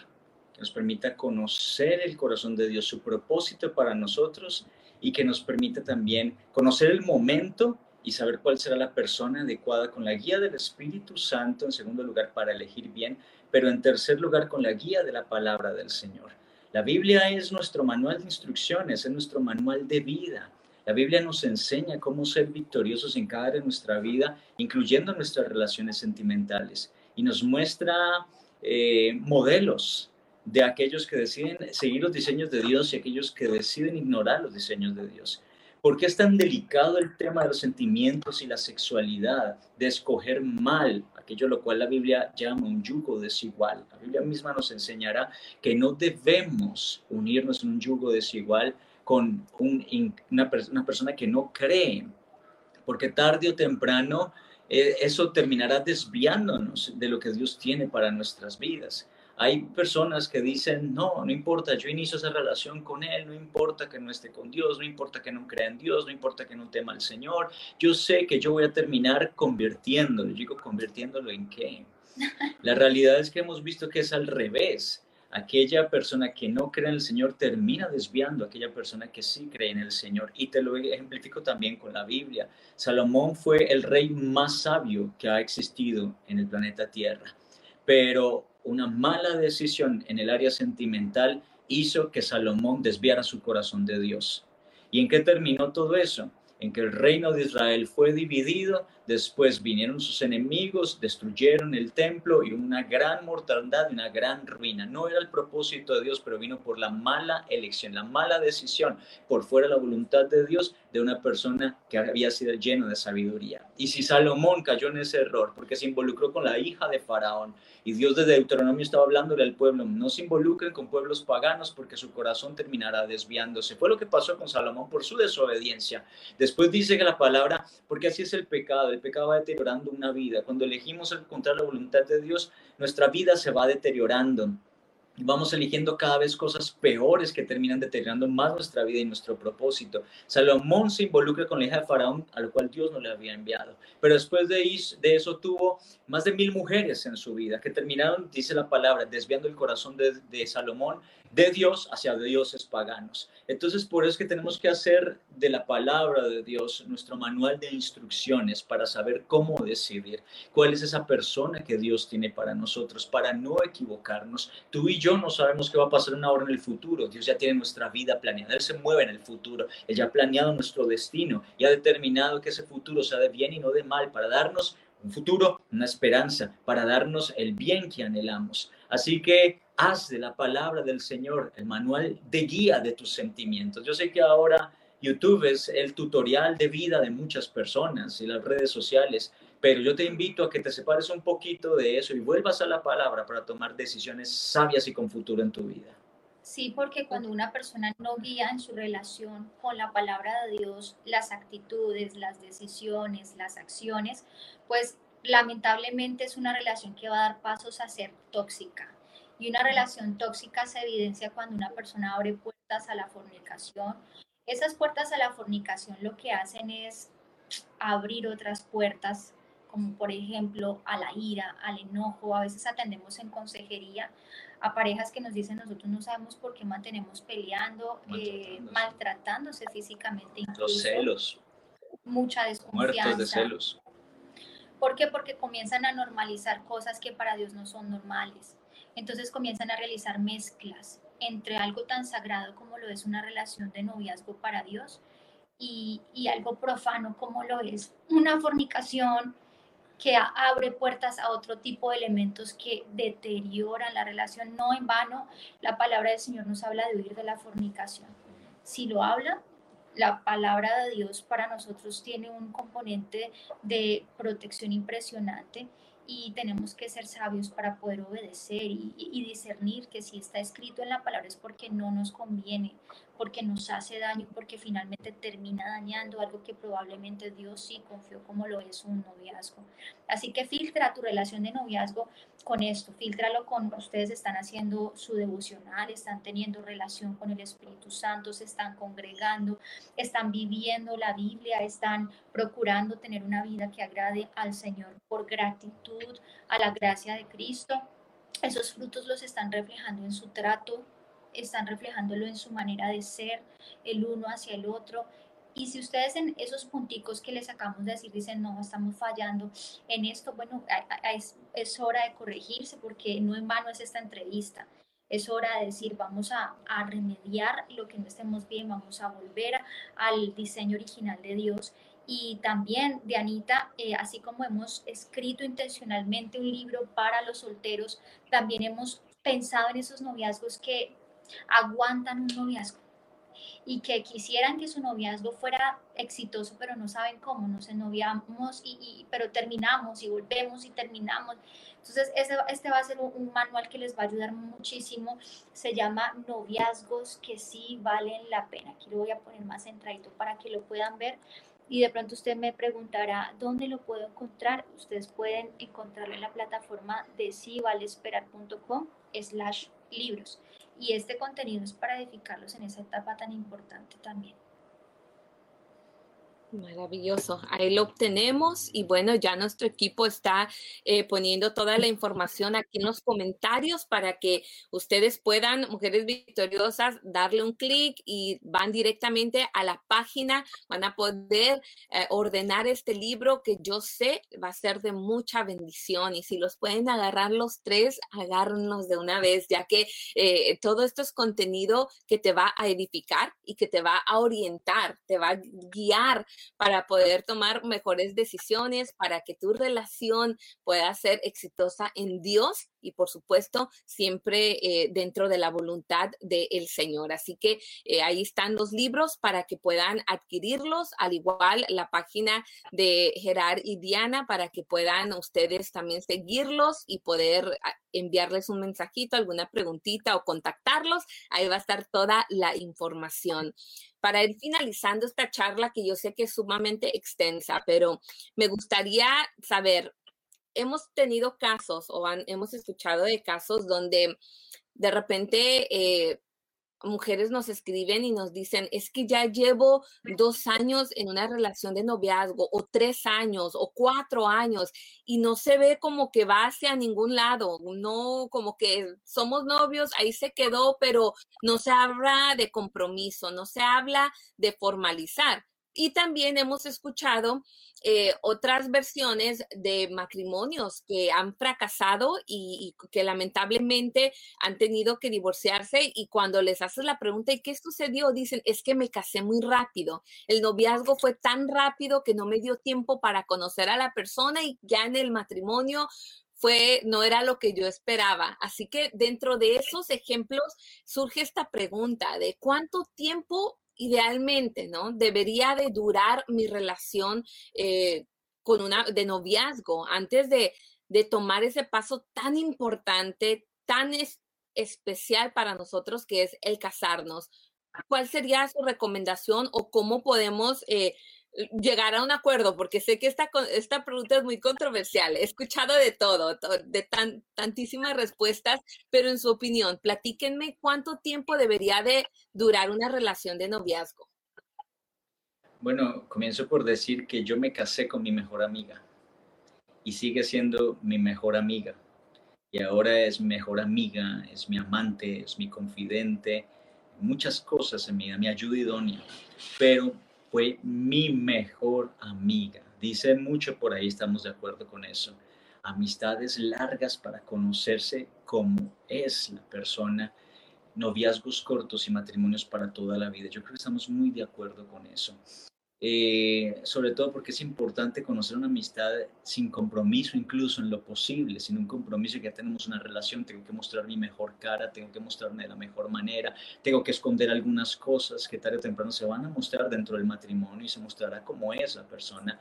que nos permita conocer el corazón de Dios, su propósito para nosotros y que nos permita también conocer el momento y saber cuál será la persona adecuada con la guía del Espíritu Santo, en segundo lugar, para elegir bien, pero en tercer lugar, con la guía de la palabra del Señor. La Biblia es nuestro manual de instrucciones, es nuestro manual de vida. La Biblia nos enseña cómo ser victoriosos en cada área de nuestra vida, incluyendo nuestras relaciones sentimentales, y nos muestra eh, modelos de aquellos que deciden seguir los diseños de Dios y aquellos que deciden ignorar los diseños de Dios. ¿Por qué es tan delicado el tema de los sentimientos y la sexualidad, de escoger mal aquello lo cual la Biblia llama un yugo desigual? La Biblia misma nos enseñará que no debemos unirnos en un yugo desigual con una, persona que no cree porque tarde o temprano eh, eso terminará desviándonos de lo que Dios tiene para nuestras vidas. Hay personas que dicen, no, no importa, yo inicio esa relación con Él, no importa que no esté con Dios, no importa que no crea en Dios, no importa que no tema al Señor, yo sé que yo voy a terminar convirtiéndolo. digo, ¿convirtiéndolo en qué? La realidad es que hemos visto que es al revés. Aquella persona que no cree en el Señor termina desviando a aquella persona que sí cree en el Señor. Y te lo ejemplifico también con la Biblia. Salomón fue el rey más sabio que ha existido en el planeta Tierra. Pero una mala decisión en el área sentimental hizo que Salomón desviara su corazón de Dios. ¿Y en qué terminó todo eso? En que el reino de Israel fue dividido Después vinieron sus enemigos, destruyeron el templo y una gran mortandad y una gran ruina. No era el propósito de Dios, pero vino por la mala elección, la mala decisión, por fuera la voluntad de Dios de una persona que había sido lleno de sabiduría. Y si Salomón cayó en ese error, porque se involucró con la hija de Faraón, y Dios desde Deuteronomio estaba hablándole al pueblo, no se involucren con pueblos paganos porque su corazón terminará desviándose. Fue lo que pasó con Salomón por su desobediencia. Después dice que la palabra, porque así es el pecado, el pecado va deteriorando una vida. Cuando elegimos encontrar la voluntad de Dios, nuestra vida se va deteriorando. Vamos eligiendo cada vez cosas peores que terminan deteriorando más nuestra vida y nuestro propósito. Salomón se involucra con la hija de Faraón, a lo cual Dios no le había enviado. Pero después de, eso tuvo más de mil mujeres en su vida que terminaron, dice la palabra, desviando el corazón de, Salomón de Dios hacia dioses paganos. Entonces, por eso es que tenemos que hacer de la palabra de Dios nuestro manual de instrucciones para saber cómo decidir, cuál es esa persona que Dios tiene para nosotros, para no equivocarnos. Tú y yo no sabemos qué va a pasar una hora en el futuro. Dios ya tiene nuestra vida planeada. Él se mueve en el futuro. Él ya ha planeado nuestro destino y ha determinado que ese futuro sea de bien y no de mal para darnos un futuro, una esperanza, para darnos el bien que anhelamos. Así que haz de la palabra del Señor el manual de guía de tus sentimientos. Yo sé que ahora YouTube es el tutorial de vida de muchas personas y las redes sociales, pero yo te invito a que te separes un poquito de eso y vuelvas a la palabra para tomar decisiones sabias y con futuro en tu vida. Sí, porque cuando una persona no guía en su relación con la palabra de Dios, las actitudes, las decisiones, las acciones, pues lamentablemente es una relación que va a dar pasos a ser tóxica. Y una relación tóxica se evidencia cuando una persona abre puertas a la fornicación. Esas puertas a la fornicación lo que hacen es abrir otras puertas, como por ejemplo a la ira, al enojo. A veces atendemos en consejería a parejas que nos dicen nosotros no sabemos por qué mantenemos peleando, eh, maltratándose, físicamente. Incluso, Los celos. Mucha desconfianza. Muertos de celos. ¿Por qué? Porque comienzan a normalizar cosas que para Dios no son normales. Entonces comienzan a realizar mezclas entre algo tan sagrado como lo es una relación de noviazgo para Dios y, algo profano como lo es una fornicación que abre puertas a otro tipo de elementos que deterioran la relación. No en vano, la palabra del Señor nos habla de huir de la fornicación. Si lo habla, la palabra de Dios para nosotros tiene un componente de protección impresionante y tenemos que ser sabios para poder obedecer y, discernir que si está escrito en la palabra es porque no nos conviene, porque nos hace daño, porque finalmente termina dañando algo que probablemente Dios sí confió como lo es un noviazgo. Así que filtra tu relación de noviazgo con esto, filtralo con ustedes están haciendo su devocional, están teniendo relación con el Espíritu Santo, se están congregando, están viviendo la Biblia, están procurando tener una vida que agrade al Señor por gratitud a la gracia de Cristo. Esos frutos los están reflejando en su trato, están reflejándolo en su manera de ser, el uno hacia el otro. Y si ustedes en esos punticos que les acabamos de decir dicen, no, estamos fallando en esto, bueno, es, es hora de corregirse porque no en vano es esta entrevista. Es hora de decir, vamos a, a remediar lo que no estemos bien, vamos a volver al diseño original de Dios y también de Anita, eh, así como hemos escrito intencionalmente un libro para los solteros, también hemos pensado en esos noviazgos que aguantan un noviazgo y que quisieran que su noviazgo fuera exitoso, pero no saben cómo, nos ennoviamos, y, pero terminamos y volvemos y terminamos. Entonces, este, este va a ser un, manual que les va a ayudar muchísimo. Se llama Noviazgos que sí valen la pena. Aquí lo voy a poner más centradito para que lo puedan ver. y de pronto usted me preguntará dónde lo puedo encontrar. Ustedes pueden encontrarlo en la plataforma de sivalesperar.com slash libros. Y este contenido es para edificarlos en esa etapa tan importante también. Maravilloso, ahí lo obtenemos y bueno, ya nuestro equipo está eh, poniendo toda la información aquí en los comentarios para que ustedes puedan, mujeres victoriosas, darle un clic y van directamente a la página, van a poder eh, ordenar este libro que yo sé va a ser de mucha bendición y si los pueden agarrar los tres, agárrenlos de una vez, ya que eh, todo esto es contenido que te va a edificar y que te va a orientar, te va a guiar para poder tomar mejores decisiones, para que tu relación pueda ser exitosa en Dios y por supuesto siempre eh, dentro de la voluntad del Señor. Así que eh, ahí están los libros para que puedan adquirirlos, al igual la página de Gerard y Diana para que puedan ustedes también seguirlos y poder ah, enviarles un mensajito, alguna preguntita o contactarlos. Ahí va a estar toda la información para ir finalizando esta charla que yo sé que es sumamente extensa, pero me gustaría saber, hemos tenido casos o hemos escuchado de casos donde de repente eh, mujeres nos escriben y nos dicen, es que ya llevo dos años en una relación de noviazgo o tres años o cuatro años y no se ve como que va hacia ningún lado, no como que somos novios, ahí se quedó, pero no se habla de compromiso, no se habla de formalizar. Y también hemos escuchado eh, otras versiones de matrimonios que han fracasado y, que lamentablemente han tenido que divorciarse y cuando les haces la pregunta ¿y qué sucedió? Dicen, es que me casé muy rápido. El noviazgo fue tan rápido que no me dio tiempo para conocer a la persona y ya en el matrimonio fue, no era lo que yo esperaba. Así que dentro de esos ejemplos surge esta pregunta de cuánto tiempo idealmente, ¿no? Debería de durar mi relación eh, con una, de noviazgo antes de, tomar ese paso tan importante, tan especial para nosotros que es el casarnos. ¿Cuál sería su recomendación o cómo podemos eh, llegar a un acuerdo, porque sé que esta, esta pregunta es muy controversial. He escuchado de todo, de tan, tantísimas respuestas, pero en su opinión, platíquenme cuánto tiempo debería de durar una relación de noviazgo. Bueno, comienzo por decir que yo me casé con mi mejor amiga y sigue siendo mi mejor amiga. Y ahora es mejor amiga, es mi amante, es mi confidente, muchas cosas en mi vida, mi ayuda idónea. Pero fue mi mejor amiga. Dice mucho por ahí, estamos de acuerdo con eso. Amistades largas para conocerse como es la persona, noviazgos cortos y matrimonios para toda la vida. Yo creo que estamos muy de acuerdo con eso. Eh, sobre todo porque es importante conocer una amistad sin compromiso, incluso en lo posible, sin un compromiso que ya tenemos una relación, tengo que mostrar mi mejor cara, tengo que mostrarme de la mejor manera, tengo que esconder algunas cosas que tarde o temprano se van a mostrar dentro del matrimonio y se mostrará cómo es la persona.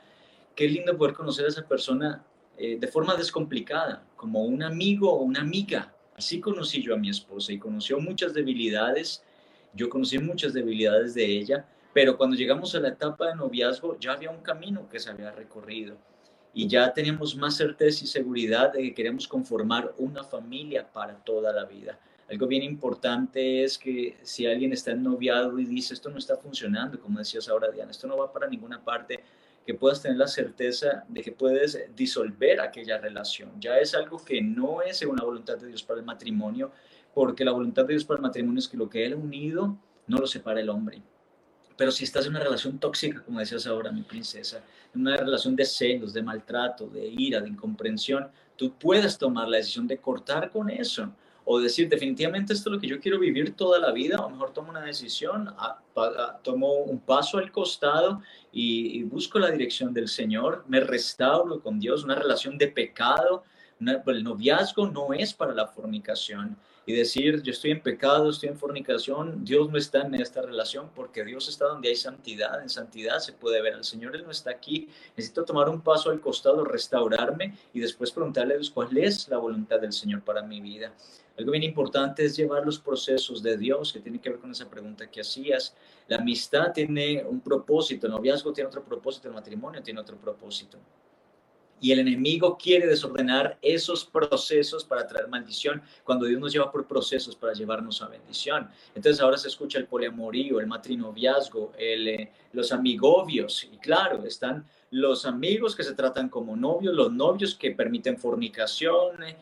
Qué lindo poder conocer a esa persona eh, de forma descomplicada, como un amigo o una amiga. Así conocí yo a mi esposa y conoció muchas debilidades, yo conocí muchas debilidades de ella, pero cuando llegamos a la etapa de noviazgo, ya había un camino que se había recorrido y ya teníamos más certeza y seguridad de que queremos conformar una familia para toda la vida. Algo bien importante es que si alguien está en noviazgo y dice esto no está funcionando, como decías ahora Diana, esto no va para ninguna parte, que puedas tener la certeza de que puedes disolver aquella relación. Ya es algo que no es según la voluntad de Dios para el matrimonio, porque la voluntad de Dios para el matrimonio es que lo que Él ha unido no lo separa el hombre. Pero si estás en una relación tóxica, como decías ahora, mi princesa, en una relación de celos, de maltrato, de ira, de incomprensión, tú puedes tomar la decisión de cortar con eso o decir definitivamente esto es lo que yo quiero vivir toda la vida, o mejor tomo una decisión, tomo un paso al costado y, busco la dirección del Señor, me restauro con Dios, una relación de pecado el noviazgo no es para la fornicación y decir, yo estoy en pecado, estoy en fornicación, Dios no está en esta relación porque Dios está donde hay santidad, en santidad se puede ver, el Señor Él no está aquí, necesito tomar un paso al costado, restaurarme y después preguntarle a Dios cuál es la voluntad del Señor para mi vida. Algo bien importante es llevar los procesos de Dios, que tiene que ver con esa pregunta que hacías. La amistad tiene un propósito, el noviazgo tiene otro propósito, el matrimonio tiene otro propósito. Y el enemigo quiere desordenar esos procesos para traer maldición, cuando Dios nos lleva por procesos para llevarnos a bendición. Entonces ahora se escucha el poliamorío, el matrinoviazgo, el, eh, los amigobios. Y claro, están los amigos que se tratan como novios, los novios que permiten fornicación, eh,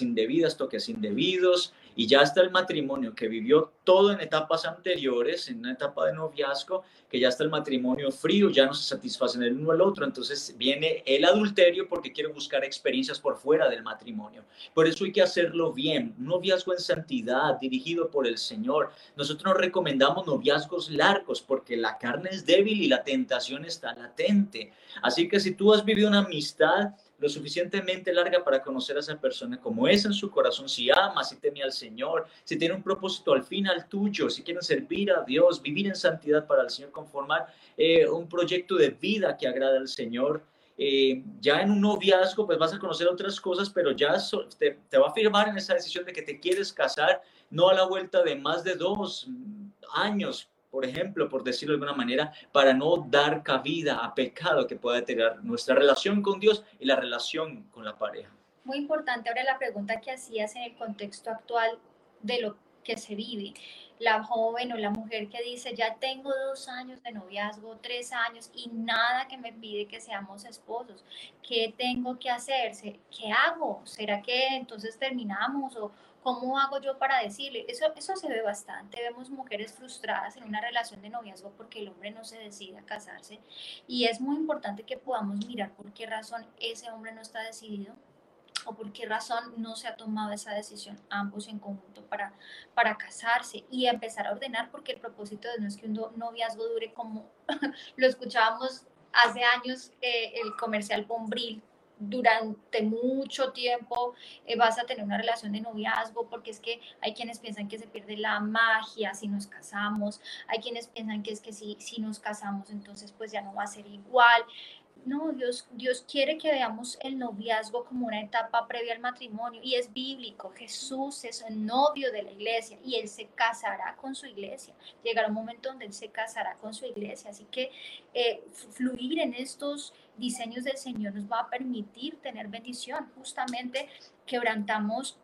indebidas, toques indebidos, y ya está el matrimonio que vivió todo en etapas anteriores, en una etapa de noviazgo, que ya está el matrimonio frío, ya no se satisfacen el uno al otro, entonces viene el adulterio porque quiere buscar experiencias por fuera del matrimonio. Por eso hay que hacerlo bien, un noviazgo en santidad, dirigido por el Señor. Nosotros nos recomendamos noviazgos largos porque la carne es débil y la tentación está latente. Así que si tú has vivido una amistad, lo suficientemente larga para conocer a esa persona como es en su corazón, si ama, si teme al Señor, si tiene un propósito al final tuyo, si quieren servir a Dios, vivir en santidad para el Señor, conformar eh, un proyecto de vida que agrada al Señor. Eh, ya en un noviazgo, pues vas a conocer otras cosas, pero ya te, te va a firmar en esa decisión de que te quieres casar, no a la vuelta de más de dos años, por ejemplo, por decirlo de alguna manera, para no dar cabida a pecado que pueda deteriorar nuestra relación con Dios y la relación con la pareja. Muy importante ahora la pregunta que hacías en el contexto actual de lo que se vive. La joven o la mujer que dice, ya tengo dos años de noviazgo, tres años y nada que me pide que seamos esposos. ¿Qué tengo que hacer? ¿Qué hago? ¿Será que entonces terminamos o, ¿Cómo hago yo para decirle? Eso, eso se ve bastante. Vemos mujeres frustradas en una relación de noviazgo porque el hombre no se decide a casarse. Y es muy importante que podamos mirar por qué razón ese hombre no está decidido o por qué razón no se ha tomado esa decisión ambos en conjunto para, para casarse y empezar a ordenar porque el propósito no es que un noviazgo dure como lo escuchábamos hace años eh, el comercial Bombril durante mucho tiempo eh, vas a tener una relación de noviazgo, porque es que hay quienes piensan que se pierde la magia si nos casamos, hay quienes piensan que es que si, si nos casamos entonces pues ya no va a ser igual. No, Dios, Dios quiere que veamos el noviazgo como una etapa previa al matrimonio y es bíblico. Jesús es el novio de la iglesia y Él se casará con su iglesia. Llegará un momento donde Él se casará con su iglesia. Así que eh, fluir en estos diseños del Señor nos va a permitir tener bendición. Justamente quebrantamos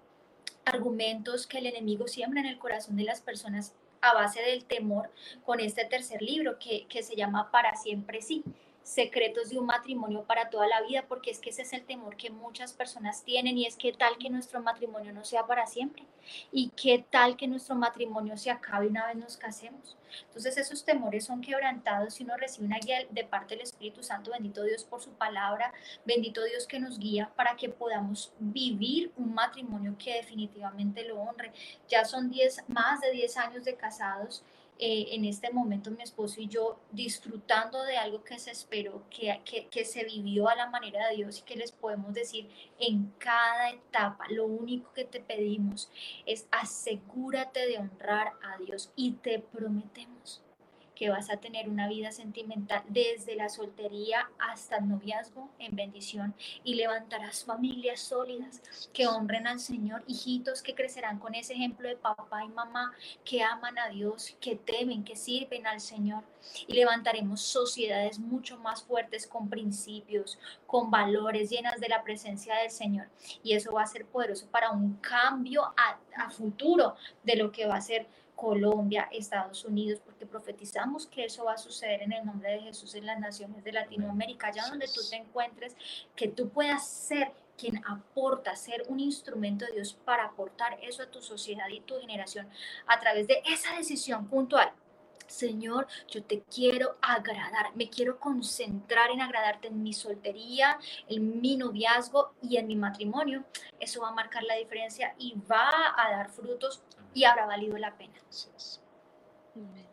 argumentos que el enemigo siembra en el corazón de las personas a base del temor con este tercer libro que, que se llama Para siempre sí secretos de un matrimonio para toda la vida, porque es que ese es el temor que muchas personas tienen y es que tal que nuestro matrimonio no sea para siempre y qué tal que nuestro matrimonio se acabe una vez nos casemos. Entonces esos temores son quebrantados y uno recibe una guía de parte del Espíritu Santo, bendito Dios por su palabra, bendito Dios que nos guía para que podamos vivir un matrimonio que definitivamente lo honre. Ya son diez, más de 10 años de casados eh, en este momento mi esposo y yo disfrutando de algo que se esperó, que, que, que, se vivió a la manera de Dios y que les podemos decir en cada etapa, lo único que te pedimos es asegúrate de honrar a Dios y te prometemos que vas a tener una vida sentimental desde la soltería hasta el noviazgo en bendición y levantarás familias sólidas que honren al Señor, hijitos que crecerán con ese ejemplo de papá y mamá que aman a Dios, que temen, que sirven al Señor. Y levantaremos sociedades mucho más fuertes con principios, con valores llenas de la presencia del Señor. Y eso va a ser poderoso para un cambio a, a futuro de lo que va a ser Colombia, Estados Unidos, porque profetizamos que eso va a suceder en el nombre de Jesús en las naciones de Latinoamérica, allá donde tú te encuentres, que tú puedas ser quien aporta, ser un instrumento de Dios para aportar eso a tu sociedad y tu generación a través de esa decisión puntual. Señor, yo te quiero agradar, me quiero concentrar en agradarte en mi soltería, en mi noviazgo y en mi matrimonio. Eso va a marcar la diferencia y va a dar frutos y habrá valido la pena. Amén.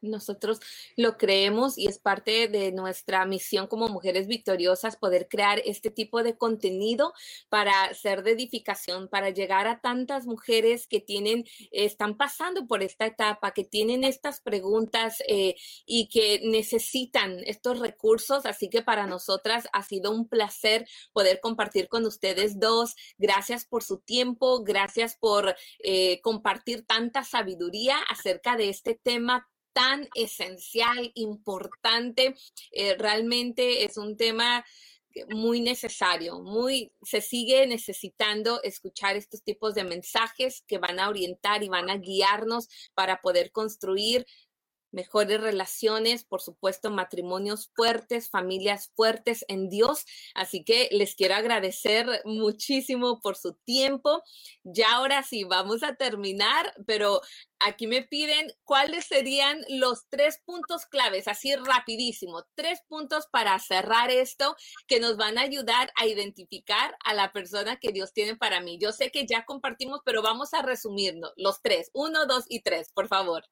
Nosotros lo creemos y es parte de nuestra misión como mujeres victoriosas poder crear este tipo de contenido para ser de edificación, para llegar a tantas mujeres que tienen, están pasando por esta etapa, que tienen estas preguntas eh, y que necesitan estos recursos. Así que para nosotras ha sido un placer poder compartir con ustedes dos. Gracias por su tiempo, gracias por eh, compartir tanta sabiduría acerca de este tema tan esencial, importante. Eh, realmente es un tema muy necesario, muy se sigue necesitando escuchar estos tipos de mensajes que van a orientar y van a guiarnos para poder construir mejores relaciones, por supuesto, matrimonios fuertes, familias fuertes en Dios. Así que les quiero agradecer muchísimo por su tiempo. Ya ahora sí, vamos a terminar, pero aquí me piden cuáles serían los tres puntos claves, así rapidísimo, tres puntos para cerrar esto que nos van a ayudar a identificar a la persona que Dios tiene para mí. Yo sé que ya compartimos, pero vamos a resumirnos los tres, uno, dos y tres, por favor.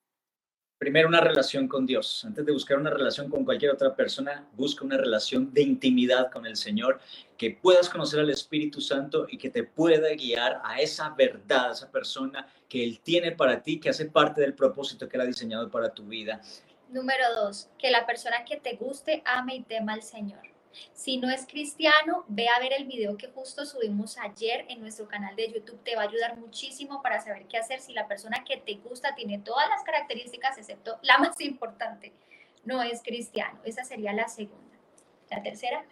Primero, una relación con Dios. Antes de buscar una relación con cualquier otra persona, busca una relación de intimidad con el Señor, que puedas conocer al Espíritu Santo y que te pueda guiar a esa verdad, a esa persona que Él tiene para ti, que hace parte del propósito que Él ha diseñado para tu vida. Número dos, que la persona que te guste ame y tema al Señor. Si no es cristiano, ve a ver el video que justo subimos ayer en nuestro canal de YouTube. Te va a ayudar muchísimo para saber qué hacer si la persona que te gusta tiene todas las características, excepto la más importante, no es cristiano. Esa sería la segunda. La tercera.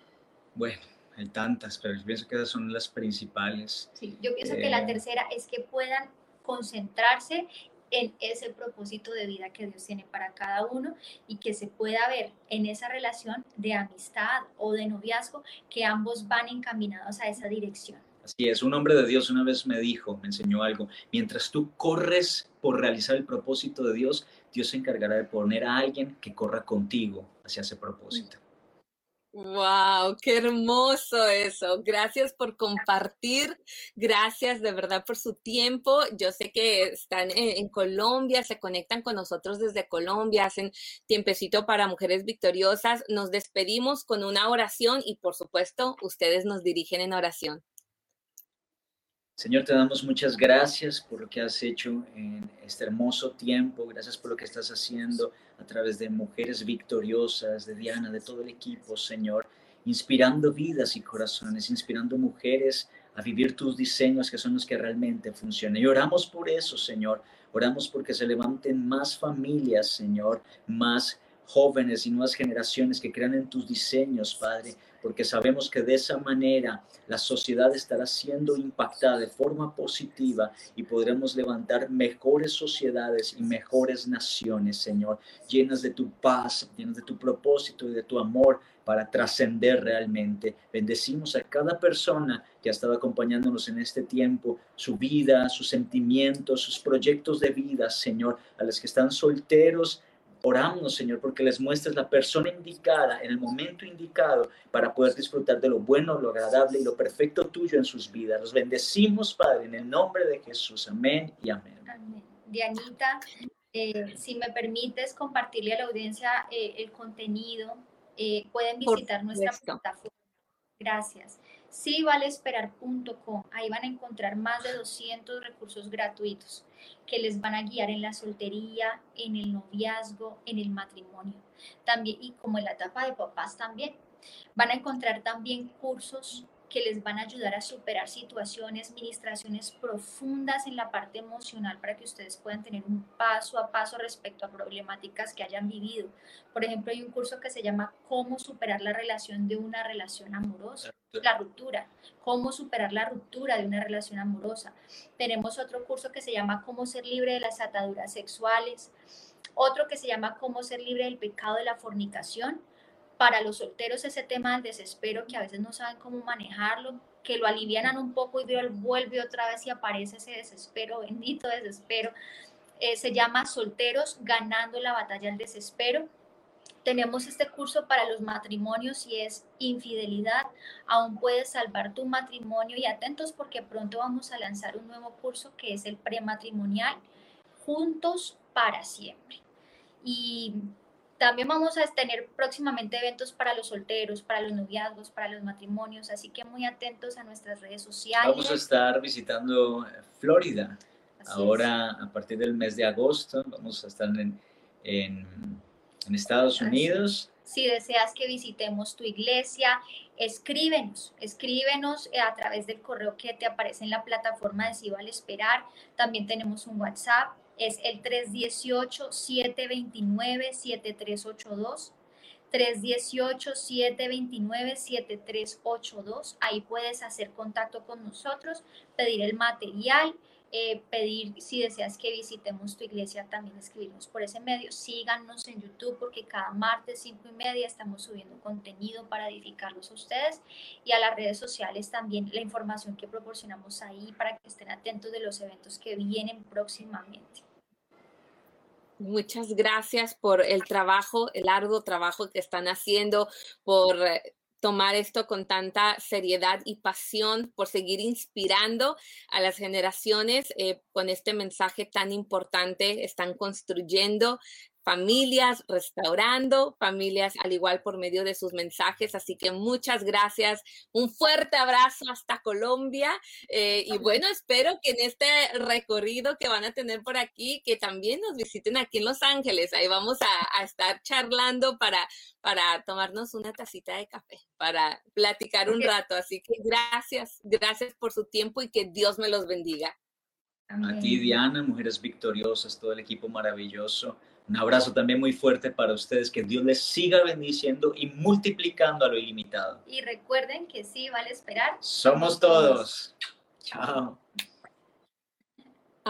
Bueno, hay tantas, pero pienso que esas son las principales. Sí, yo pienso que la eh, tercera es que puedan concentrarse en ese propósito de vida que Dios tiene para cada uno y que se pueda ver en esa relación de amistad o de noviazgo que ambos van encaminados a esa dirección. Así es, un hombre de Dios una vez me dijo, me enseñó algo, mientras tú corres por realizar el propósito de Dios, Dios se encargará de poner a alguien que corra contigo hacia ese propósito. Wow, qué hermoso eso. Gracias por compartir. Gracias de verdad por su tiempo. Yo sé que están en, Colombia, se conectan con nosotros desde Colombia, hacen tiempecito para mujeres victoriosas. Nos despedimos con una oración y por supuesto ustedes nos dirigen en oración. Señor, te damos muchas gracias por lo que has hecho en este hermoso tiempo. Gracias por lo que estás haciendo a través de mujeres victoriosas, de Diana, de todo el equipo, Señor, inspirando vidas y corazones, inspirando mujeres a vivir tus diseños que son los que realmente funcionan. Y oramos por eso, Señor. Oramos porque se levanten más familias, Señor, más jóvenes y nuevas generaciones que crean en tus diseños, Padre, porque sabemos que de esa manera la sociedad estará siendo impactada de forma positiva y podremos levantar mejores sociedades y mejores naciones, Señor, llenas de tu paz, llenas de tu propósito y de tu amor para trascender realmente. Bendecimos a cada persona que ha estado acompañándonos en este tiempo, su vida, sus sentimientos, sus proyectos de vida, Señor, a los que están solteros, Oramos, Señor, porque les muestres la persona indicada en el momento indicado para poder disfrutar de lo bueno, lo agradable y lo perfecto tuyo en sus vidas. Los bendecimos, Padre, en el nombre de Jesús. Amén y amén. Amén. Dianita, eh, si me permites compartirle a la audiencia eh, el contenido, eh, pueden visitar nuestra plataforma. Gracias sivalesperar.com. Ahí van a encontrar más de 200 recursos gratuitos que les van a guiar en la soltería, en el noviazgo, en el matrimonio. También, y como en la etapa de papás también. Van a encontrar también cursos que les van a ayudar a superar situaciones, ministraciones profundas en la parte emocional para que ustedes puedan tener un paso a paso respecto a problemáticas que hayan vivido. Por ejemplo, hay un curso que se llama Cómo superar la relación de una relación amorosa, la ruptura, cómo superar la ruptura de una relación amorosa. Tenemos otro curso que se llama Cómo ser libre de las ataduras sexuales, otro que se llama Cómo ser libre del pecado de la fornicación para los solteros ese tema del desespero que a veces no saben cómo manejarlo, que lo alivianan un poco y vuelve otra vez y aparece ese desespero, bendito desespero. Eh, se llama Solteros ganando la batalla del desespero. Tenemos este curso para los matrimonios y es infidelidad. Aún puedes salvar tu matrimonio y atentos porque pronto vamos a lanzar un nuevo curso que es el prematrimonial, juntos para siempre. Y también vamos a tener próximamente eventos para los solteros, para los noviazgos, para los matrimonios, así que muy atentos a nuestras redes sociales. Vamos a estar visitando Florida. Ahora, a partir del mes de agosto, vamos a estar en, en, Estados Unidos. Si deseas que visitemos tu iglesia, escríbenos, escríbenos eh, a través del correo que te aparece en la plataforma de Sigo al Esperar. También tenemos un WhatsApp, es el 318-729-7382. 318-729-7382. Ahí puedes hacer contacto con nosotros, pedir el material eh, pedir si deseas que visitemos tu iglesia, también escribirnos por ese medio. Síganos en YouTube porque cada martes cinco y media estamos subiendo contenido para edificarlos a ustedes y a las redes sociales también la información que proporcionamos ahí para que estén atentos de los eventos que vienen próximamente. Muchas gracias por el trabajo, el arduo trabajo que están haciendo, por eh, tomar esto con tanta seriedad y pasión, por seguir inspirando a las generaciones eh, con este mensaje tan importante. Están construyendo familias, restaurando familias, al igual por medio de sus mensajes. Así que muchas gracias, un fuerte abrazo hasta Colombia eh, y bueno, espero que en este recorrido que van a tener por aquí, que también nos visiten aquí en Los Ángeles. Ahí vamos a, a estar charlando para, para tomarnos una tacita de café, para platicar un rato. Así que gracias, gracias por su tiempo y que Dios me los bendiga. A ti, Diana, Mujeres Victoriosas, todo el equipo maravilloso. Un abrazo también muy fuerte para ustedes, que Dios les siga bendiciendo y multiplicando a lo ilimitado. Y recuerden que sí vale esperar. Somos todos. Chao.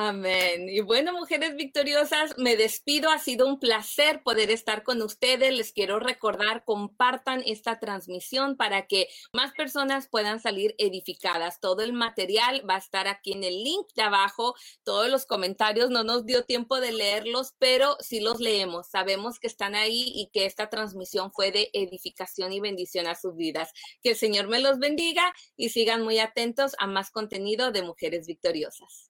Amén. Y bueno, mujeres victoriosas, me despido. Ha sido un placer poder estar con ustedes. Les quiero recordar, compartan esta transmisión para que más personas puedan salir edificadas. Todo el material va a estar aquí en el link de abajo. Todos los comentarios no nos dio tiempo de leerlos, pero sí los leemos. Sabemos que están ahí y que esta transmisión fue de edificación y bendición a sus vidas. Que el Señor me los bendiga y sigan muy atentos a más contenido de mujeres victoriosas.